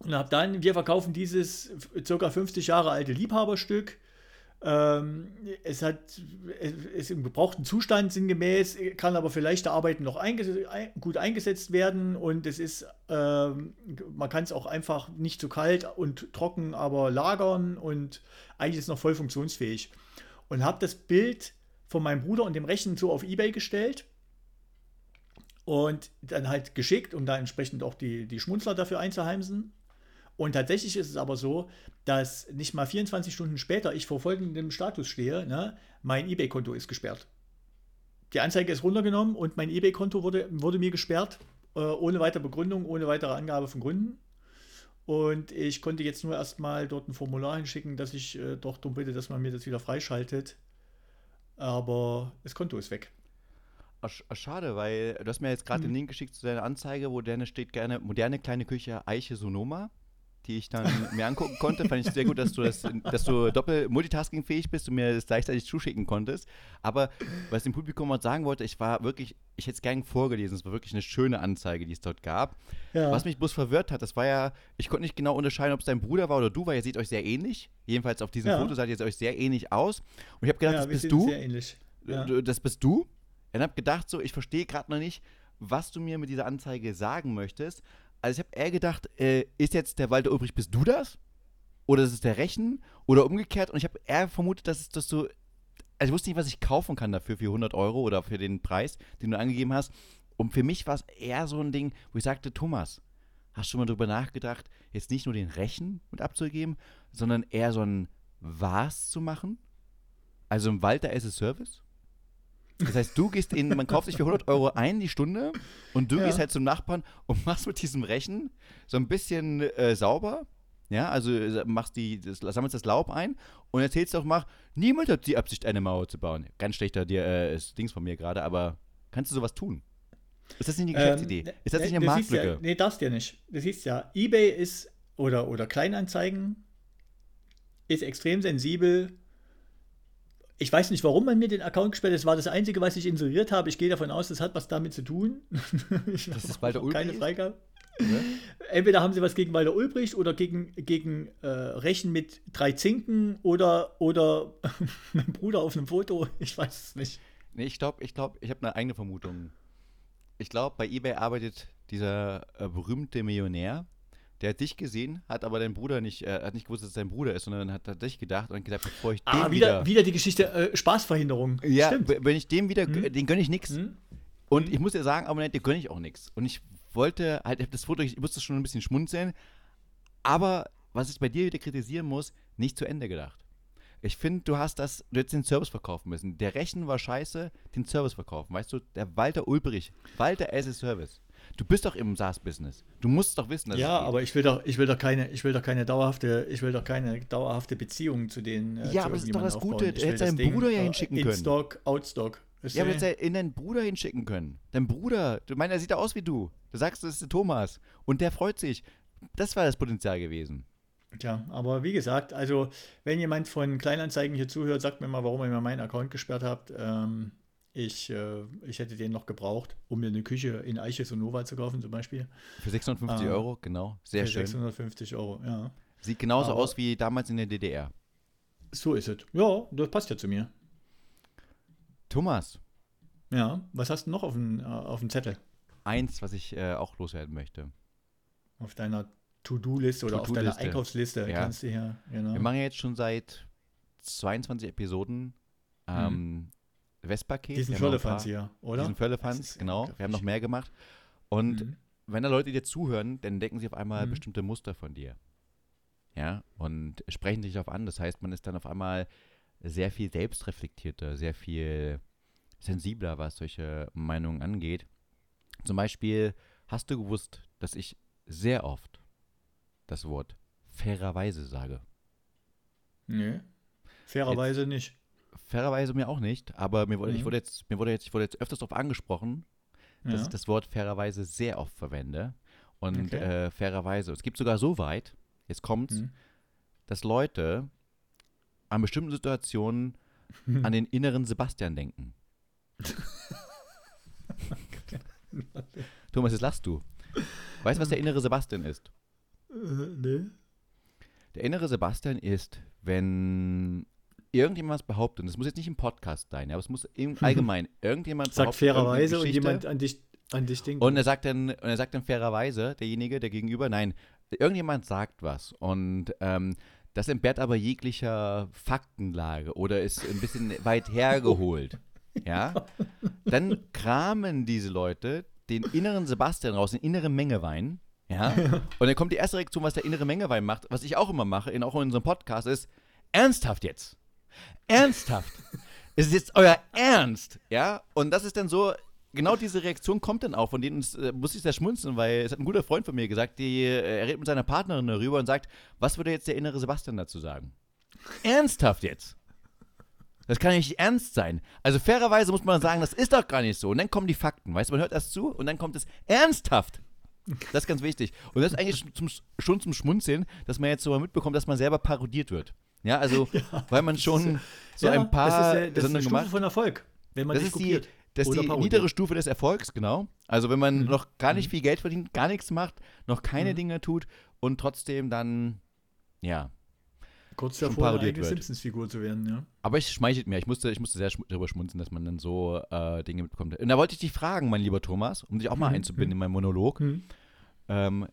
Und habe dann, wir verkaufen dieses ca. 50 Jahre alte Liebhaberstück. Ähm, es hat ist im gebrauchten Zustand sinngemäß, kann aber für leichte Arbeiten noch einges ein, gut eingesetzt werden und es ist, ähm, man kann es auch einfach nicht zu kalt und trocken, aber lagern und eigentlich ist es noch voll funktionsfähig. Und habe das Bild von meinem Bruder und dem Rechen so auf Ebay gestellt und dann halt geschickt, um da entsprechend auch die, die Schmunzler dafür einzuheimsen. Und tatsächlich ist es aber so, dass nicht mal 24 Stunden später ich vor folgendem Status stehe, ne? mein eBay-Konto ist gesperrt. Die Anzeige ist runtergenommen und mein eBay-Konto wurde, wurde mir gesperrt, äh, ohne weitere Begründung, ohne weitere Angabe von Gründen. Und ich konnte jetzt nur erstmal dort ein Formular hinschicken, dass ich äh, doch darum bitte, dass man mir das wieder freischaltet. Aber das Konto ist weg. Sch- ach, schade, weil du hast mir jetzt gerade Mhm. den Link geschickt zu deiner Anzeige, wo deine steht gerne moderne kleine Küche Eiche Sonoma, die ich dann mir angucken konnte. Fand ich sehr gut, dass du das, dass du doppel multitaskingfähig bist und mir das gleichzeitig zuschicken konntest. Aber was dem Publikum auch sagen wollte, ich war wirklich, ich hätte es gern vorgelesen. Es war wirklich eine schöne Anzeige, die es dort gab. Ja. Was mich bloß verwirrt hat, das war ja, ich konnte nicht genau unterscheiden, ob es dein Bruder war oder du, weil ihr seht euch sehr ähnlich. Jedenfalls auf diesem Ja. Foto seid ihr euch sehr ähnlich aus. Und ich habe gedacht, ja, das bist du. sehr ähnlich. Du- Das bist du? Und habe gedacht, so, ich verstehe gerade noch nicht, was du mir mit dieser Anzeige sagen möchtest. Also ich habe eher gedacht, äh, ist jetzt der Walter Ulbricht, bist du das? Oder ist es der Rechen? Oder umgekehrt? Und ich habe eher vermutet, dass, es- dass du, also ich wusste nicht, was ich kaufen kann dafür für 100 Euro oder für den Preis, den du angegeben hast. Und für mich war es eher so ein Ding, wo ich sagte, Thomas, hast du mal drüber nachgedacht, jetzt nicht nur den Rechen mit abzugeben, sondern eher so ein Was zu machen? Also ein Walter as a Service? Das heißt, du gehst in, man kauft sich für 100 Euro ein die Stunde und du Ja. gehst halt zum Nachbarn und *laughs* machst mit diesem Rechen so ein bisschen äh, sauber. Ja, also äh, machst die, das, sammelst das Laub ein und erzählst auch mal, niemand hat die Absicht, eine Mauer zu bauen. Ganz schlechter dir, äh, ist Dings von mir gerade, aber kannst du sowas tun? Ist das nicht eine Geschäftsidee? Ähm, ist das nicht eine du siehst Marktlücke? Ja, nee, darfst ja nicht. Du siehst ja, eBay ist oder, oder Kleinanzeigen ist extrem sensibel. Ich weiß nicht, warum man mir den Account gesperrt hat. Das war das Einzige, was ich inseriert habe. Ich gehe davon aus, das hat was damit zu tun. *laughs* ich es habe Walter keine Ulbricht ist? Freigabe. Ne? Entweder haben sie was gegen Walter Ulbricht oder gegen, gegen äh, Rechen mit drei Zinken oder, oder *laughs* mein Bruder auf einem Foto. Ich weiß es nicht. Nee, ich glaube, ich glaube, ich habe eine eigene Vermutung. Ich glaube, bei eBay arbeitet dieser äh, berühmte Millionär, der hat dich gesehen, hat aber deinen Bruder nicht, äh, hat nicht gewusst, dass es dein Bruder ist, sondern hat an dich gedacht und gesagt, bevor ich den Ah, wieder, wieder die Geschichte äh, Spaßverhinderung. ja, Stimmt. wenn ich dem wieder, Hm? den gönne ich nichts. Hm? Und Hm? ich muss dir sagen, Abonnent, dir gönne ich auch nichts. Und ich wollte halt, ich das Foto, ich musste schon ein bisschen schmunzeln, aber was ich bei dir wieder kritisieren muss, nicht zu Ende gedacht. Ich finde, du hast das, du hättest den Service verkaufen müssen. Der Rechen war scheiße, den Service verkaufen. Weißt du, der Walter Ulbrich, Walter as a Service. Du bist doch im SaaS-Business. Du musst doch wissen, dass Ja, aber ich will doch, ich will doch keine, ich will doch keine dauerhafte, ich will doch keine dauerhafte Beziehung zu den. äh, Ja, aber das ist doch das Gute. aufbauen. Du Ich will hättest deinen Ding, Bruder ja äh, hinschicken in können. Stock, Outstock. Ja, aber du? du hättest in deinen Bruder hinschicken können. Dein Bruder, du meinst, er sieht aus wie du. Du sagst, das ist der Thomas. Und der freut sich. Das war das Potenzial gewesen. Tja, aber wie gesagt, also wenn jemand von Kleinanzeigen hier zuhört, sagt mir mal, warum ihr mir meinen Account gesperrt habt. Ähm, ich, äh, ich hätte den noch gebraucht, um mir eine Küche in Eiche Sonova zu kaufen, zum Beispiel. Für 650 Ah. Euro, genau. Sehr Für schön. 650 Euro, ja. Sieht genauso Aber- aus wie damals in der DDR. So ist es. Ja, das passt ja zu mir. Thomas, Ja, was hast du noch auf dem, äh, auf dem Zettel? eins, was ich äh, auch loswerden möchte. Auf deiner To-Do-Liste oder auf deiner. Einkaufsliste? Ja. Kannst du hier, genau. Wir machen ja jetzt schon seit 22 Episoden ähm, Westpaket. Diesen paar- hier, oder? Diesen ja genau. Wir haben noch mehr gemacht. Und Mhm. wenn da Leute dir zuhören, dann entdecken sie auf einmal Mhm. bestimmte Muster von dir. Ja, und sprechen dich darauf an. Das heißt, man ist dann auf einmal sehr viel selbstreflektierter, sehr viel sensibler, was solche Meinungen angeht. Zum Beispiel, hast du gewusst, dass ich sehr oft das Wort fairerweise sage? Nee. Fairerweise nicht. Fairerweise mir auch nicht, aber mir wurde, ich Mhm. wurde jetzt, mir wurde jetzt, ich wurde jetzt öfters darauf angesprochen, dass Ja. ich das Wort fairerweise sehr oft verwende. Und Okay. äh, fairerweise, es gibt sogar so weit, jetzt kommt's, Mhm. dass Leute an bestimmten Situationen an den *laughs* inneren Sebastian denken. Thomas, jetzt lachst du. Weißt du, was der innere Sebastian ist? Äh, nee. Der innere Sebastian ist, wenn irgendjemand was behauptet, und das muss jetzt nicht im Podcast sein, aber es muss im *laughs* allgemein irgendjemand Sagt fairerweise und jemand an dich, an dich denkt. Und er sagt dann, und er sagt dann fairerweise, derjenige, der gegenüber, nein, irgendjemand sagt was und ähm, das entbehrt aber jeglicher Faktenlage oder ist ein bisschen *laughs* weit hergeholt. Ja, dann kramen diese Leute den inneren Sebastian raus, den inneren Mengewein. Ja, *laughs* und dann kommt die erste Reaktion, was der innere Mengewein macht, was ich auch immer mache, in, auch in unserem Podcast, ist ernsthaft jetzt. Ernsthaft. Es ist jetzt euer Ernst, ja? Und das ist dann so, genau diese Reaktion kommt dann auch, von denen äh, muss ich sehr schmunzeln, weil es hat ein guter Freund von mir gesagt, die, äh, er redet mit seiner Partnerin darüber und sagt, was würde jetzt der innere Sebastian dazu sagen? Ernsthaft jetzt. Das kann ja nicht ernst sein. Also fairerweise muss man sagen, das ist doch gar nicht so. Und dann kommen die Fakten, weißt du, man hört das zu und dann kommt es ernsthaft. Das ist ganz wichtig. Und das ist eigentlich schon zum Schmunzeln, dass man jetzt so mal mitbekommt, dass man selber parodiert wird. Ja, also, *laughs* weil man schon so ein paar das ist, äh, das ist eine Stufe von Erfolg, wenn man das ist die, kopiert. das ist die parodiert. niedere Stufe des Erfolgs, genau. Also wenn man Mhm. noch gar nicht viel Geld verdient, gar nichts macht, noch keine Mhm. Dinge tut und trotzdem dann, ja. Kurz davor, eine parodiert eigene. Simpsons-Figur zu werden, ja. Aber ich schmeichelt mir. Ich musste, ich musste sehr schm- drüber schmunzen, dass man dann so äh, Dinge mitbekommt. Und da wollte ich dich fragen, mein lieber Thomas, um dich auch mal Mhm. einzubinden in meinen Monolog. Hm. Ähm,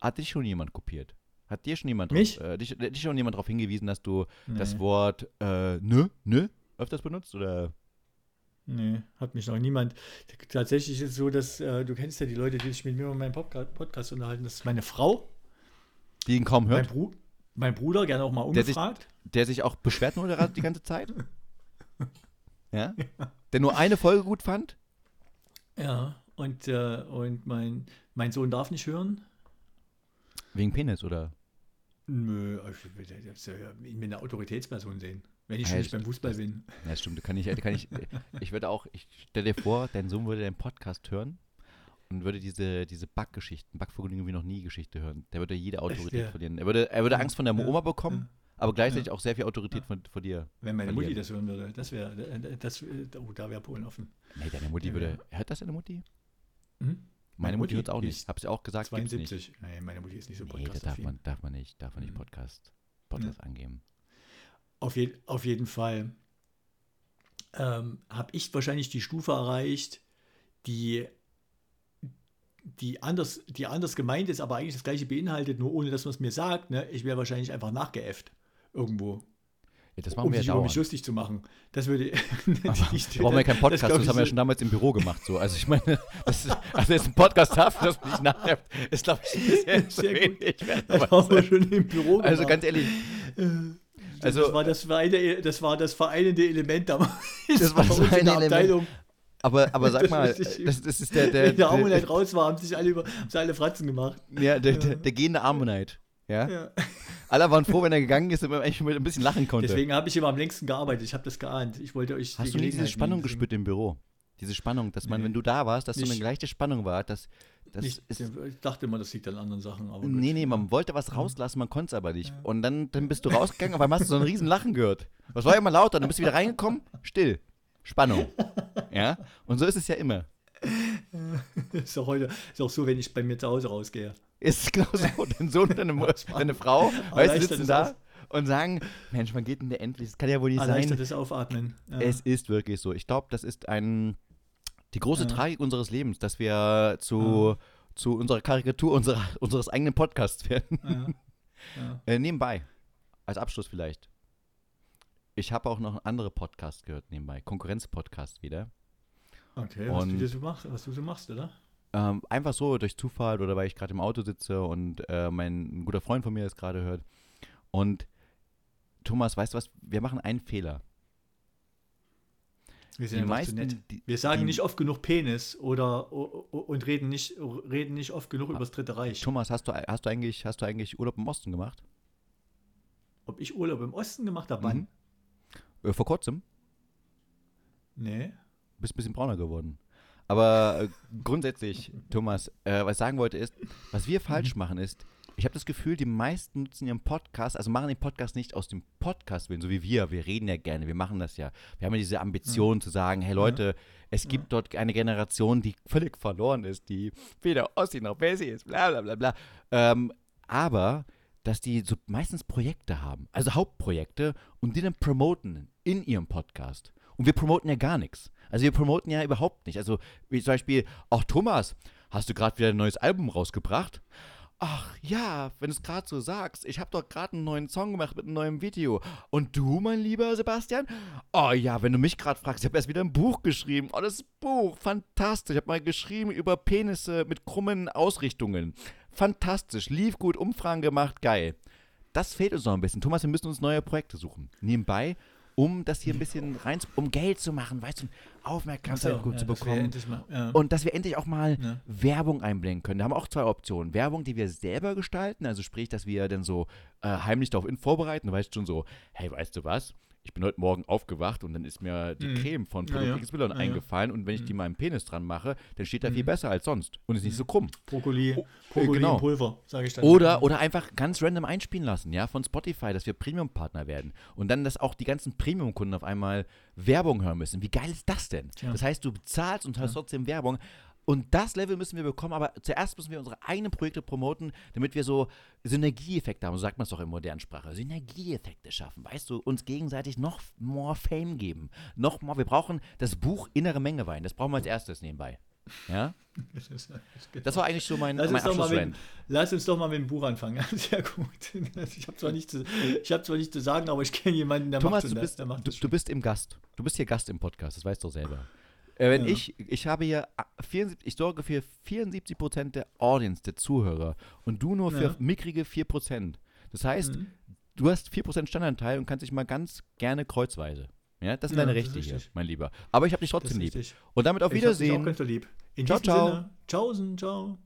hat dich schon jemand kopiert? Hat dir schon jemand drauf- Mich? äh, dich, dich schon jemand darauf hingewiesen, dass du das Nee. Wort äh, nö, nö öfters benutzt? Oder? Nee, hat mich noch niemand. Tatsächlich ist es so, dass äh, du kennst ja die Leute, die sich mit mir über meinen Podca- Podcast unterhalten. Das ist meine Frau, Die ihn kaum mein, hört? Bru mein Bruder, gerne auch mal Der sich-. Der sich auch beschwert nur die ganze Zeit? *laughs* Ja? Der nur eine Folge gut fand? Ja, und, äh, und mein, mein Sohn darf nicht hören. Wegen Penis, oder? Nö, ich ja ihn mit einer Autoritätsperson sehen. Wenn ich schon Ja, nicht beim Fußball bin. Ja, stimmt. Kann ich, kann ich, *laughs* ich würde auch, ich stell dir vor, dein Sohn würde den Podcast hören und würde diese, diese Backgeschichten, Backvergnügen wie noch nie Geschichte hören. Der würde jede Autorität ja. verlieren. Er würde, er würde Angst von der Oma bekommen, aber gleichzeitig auch sehr viel Autorität von, von dir. Wenn meine Verlieren. Mutti das hören würde, das wäre, das, oh, da wäre Polen offen. Nee, deine Mutti würde. Hört das deine Mutti? Hm? Meine Meine Mutti Mutti, hört es auch nicht. Hab's ja auch gesagt, gibt's nicht. 72. Nee, meine Mutti ist nicht so Nee, da darf man, darf man nicht, darf man nicht Mhm. Podcast, Podcast angeben. Auf, je, auf jeden Fall ähm, habe ich wahrscheinlich die Stufe erreicht, die, die, anders, die anders gemeint ist, aber eigentlich das gleiche beinhaltet, nur ohne dass man es mir sagt. Ne? Ich wäre wahrscheinlich einfach nachgeäfft irgendwo, Ja, das machen um wir sich ja über dauernd. mich lustig zu machen. Das würde *laughs* *laughs* Aber wir brauchen ja keinen Podcast, das, ich, haben wir so- schon damals im Büro gemacht. So. Also ich meine, *laughs* das ist, also jetzt ein Podcast dafür, dass man nicht nachheft, ist glaube ich bisschen zu wenig. Das haben wir schon im Büro Also gemacht. ganz ehrlich, Also, Also- das, war das, vereine, das war das vereinende Element *laughs* damals. Das war das vereinende. Abteilung. aber, aber sag mal, ich. das, das ist der, der, Wenn der Ammonite raus war, haben sich alle, über, haben sich alle Fratzen gemacht. ja, der, der, der gehende Ammonite. Ja? Ja. Alle waren froh, wenn er gegangen ist und man eigentlich mit ein bisschen lachen konnte. Deswegen habe ich immer am längsten gearbeitet. Ich habe das geahnt. Ich wollte euch Hast die du nie diese Spannung gespürt im Büro? Diese Spannung, dass man, Nee. wenn du da warst, dass so eine Nicht. leichte Spannung war, dass das Nicht, ist. ich dachte immer, das liegt an anderen Sachen. Aber. Nee, nee, man wollte was rauslassen, man konnte es aber nicht. Und dann, dann bist du rausgegangen, einmal hast du so einen riesen Lachen gehört. Das war immer lauter, dann bist du wieder reingekommen, still. Spannung. *laughs* Ja? Und so ist es ja immer. ist auch heute ist auch so, wenn ich bei mir zu Hause rausgehe. Ist genauso. Dein Sohn *laughs* und deine, deine Frau, weißt du, sitzen da und sagen, Mensch, wann geht denn der endlich? Das kann ja wohl nicht sein. Erleichtertes Aufatmen. Ja. Es ist wirklich so. Ich glaube, das ist ein, die große Ja. Tragik unseres Lebens, dass wir zu, zu unserer Karikatur unserer, unseres eigenen Podcasts werden. ja. Ja. *laughs* Äh, nebenbei, als Abschluss vielleicht. Ich habe auch noch andere Podcasts gehört nebenbei, Konkurrenz-Podcast wieder. Okay, was du, Und- so machst, was du so machst, oder? Ähm, einfach so durch Zufall oder weil ich gerade im Auto sitze und äh, mein ein guter Freund von mir es gerade hört. Und Thomas, weißt du was? Wir machen einen Fehler. Wir Die sind zu meisten, die, Wir sagen die, nicht oft genug Penis oder und reden nicht, reden nicht oft genug über das Dritte Reich. Thomas, hast du, hast du eigentlich, hast du eigentlich Urlaub im Osten gemacht? Ob ich Urlaub im Osten gemacht habe? Mhm. Äh, vor kurzem? Nee. bist ein bisschen brauner geworden. Aber äh, grundsätzlich, *laughs* Thomas, äh, was ich sagen wollte ist, was wir falsch machen ist, ich habe das Gefühl, die meisten nutzen ihren Podcast, also machen den Podcast nicht aus dem Podcast willen, so wie wir. Wir reden ja gerne, wir machen das ja. Wir haben ja diese Ambition zu sagen, hey Leute, es gibt dort eine Generation, die völlig verloren ist, die weder Ossi noch Bessi ist, bla bla bla bla. Ähm, aber dass die so meistens Projekte haben, also Hauptprojekte und die dann promoten in ihrem Podcast. Und wir promoten ja gar nichts. Also wir promoten ja überhaupt nicht. Also wie zum Beispiel, ach Thomas, hast du gerade wieder ein neues Album rausgebracht? Ach ja, wenn du es gerade so sagst, ich habe doch gerade einen neuen Song gemacht mit einem neuen Video. Und du, mein lieber Sebastian? Oh ja, wenn du mich gerade fragst, ich habe erst wieder ein Buch geschrieben. Oh, das Buch, fantastisch. Ich habe mal geschrieben über Penisse mit krummen Ausrichtungen. Fantastisch, lief gut, Umfragen gemacht, geil. Das fehlt uns noch ein bisschen. Thomas, wir müssen uns neue Projekte suchen. Nebenbei, um das hier ein bisschen rein, um Geld zu machen, weißt du, Aufmerksamkeit gut zu dass wir bekommen. endlich mal- ja. Und dass wir endlich auch mal Ja. Werbung einblenden können. Da haben wir auch zwei Optionen. Werbung, die wir selber gestalten, also sprich, dass wir dann so äh, heimlich darauf in vorbereiten. Du weißt schon so, hey, weißt du was? Ich bin heute Morgen aufgewacht und dann ist mir die Mhm. Creme von Produkt ja. XY Ja, ja. eingefallen und wenn ich die meinem Penis dran mache, dann steht er viel Mhm. besser als sonst und ist nicht so krumm. Brokkoli, Oh, Brokkoli genau. Pulver, sage ich dann. Oder, oder einfach ganz random einspielen lassen, ja, von Spotify, dass wir Premium-Partner werden. Und dann, dass auch die ganzen Premium-Kunden auf einmal Werbung hören müssen. Wie geil ist das denn? Das heißt, du bezahlst und hast trotzdem Werbung. Und das Level müssen wir bekommen, aber zuerst müssen wir unsere eigenen Projekte promoten, damit wir so Synergieeffekte haben, so sagt man es doch in modernen Sprache. Synergieeffekte schaffen, weißt du, uns gegenseitig noch more Fame geben. Noch more, wir brauchen das Buch Innere Menge Wein, das brauchen wir als erstes nebenbei. Ja? *laughs* Das, war eigentlich so mein, Lass mein uns, doch mal mit, Abschlussrand. lass uns doch mal mit dem Buch anfangen. *laughs* Sehr gut. *laughs* Ich habe zwar, nicht zu- ich hab zwar nicht zu sagen, aber ich kenne jemanden, der Thomas, macht du bist, das. Der macht du, das du bist im Gast. Du bist hier Gast im Podcast, das weißt du doch selber. Äh, wenn Ja. ich, ich habe hier ah, 74, ich sorge für 74% der Audience, der Zuhörer und du nur für Ja. mickrige 4%. Das heißt, Mhm. du hast 4% Standanteil und kannst dich mal ganz gerne kreuzweise. Ja, das sind Ja, deine Rechte hier, mein Lieber. Aber ich habe dich trotzdem lieb. Und damit auf Ich hab dich auch Wiedersehen. lieb. In Ciao, ciao. Sinne, tschaußen, ciao.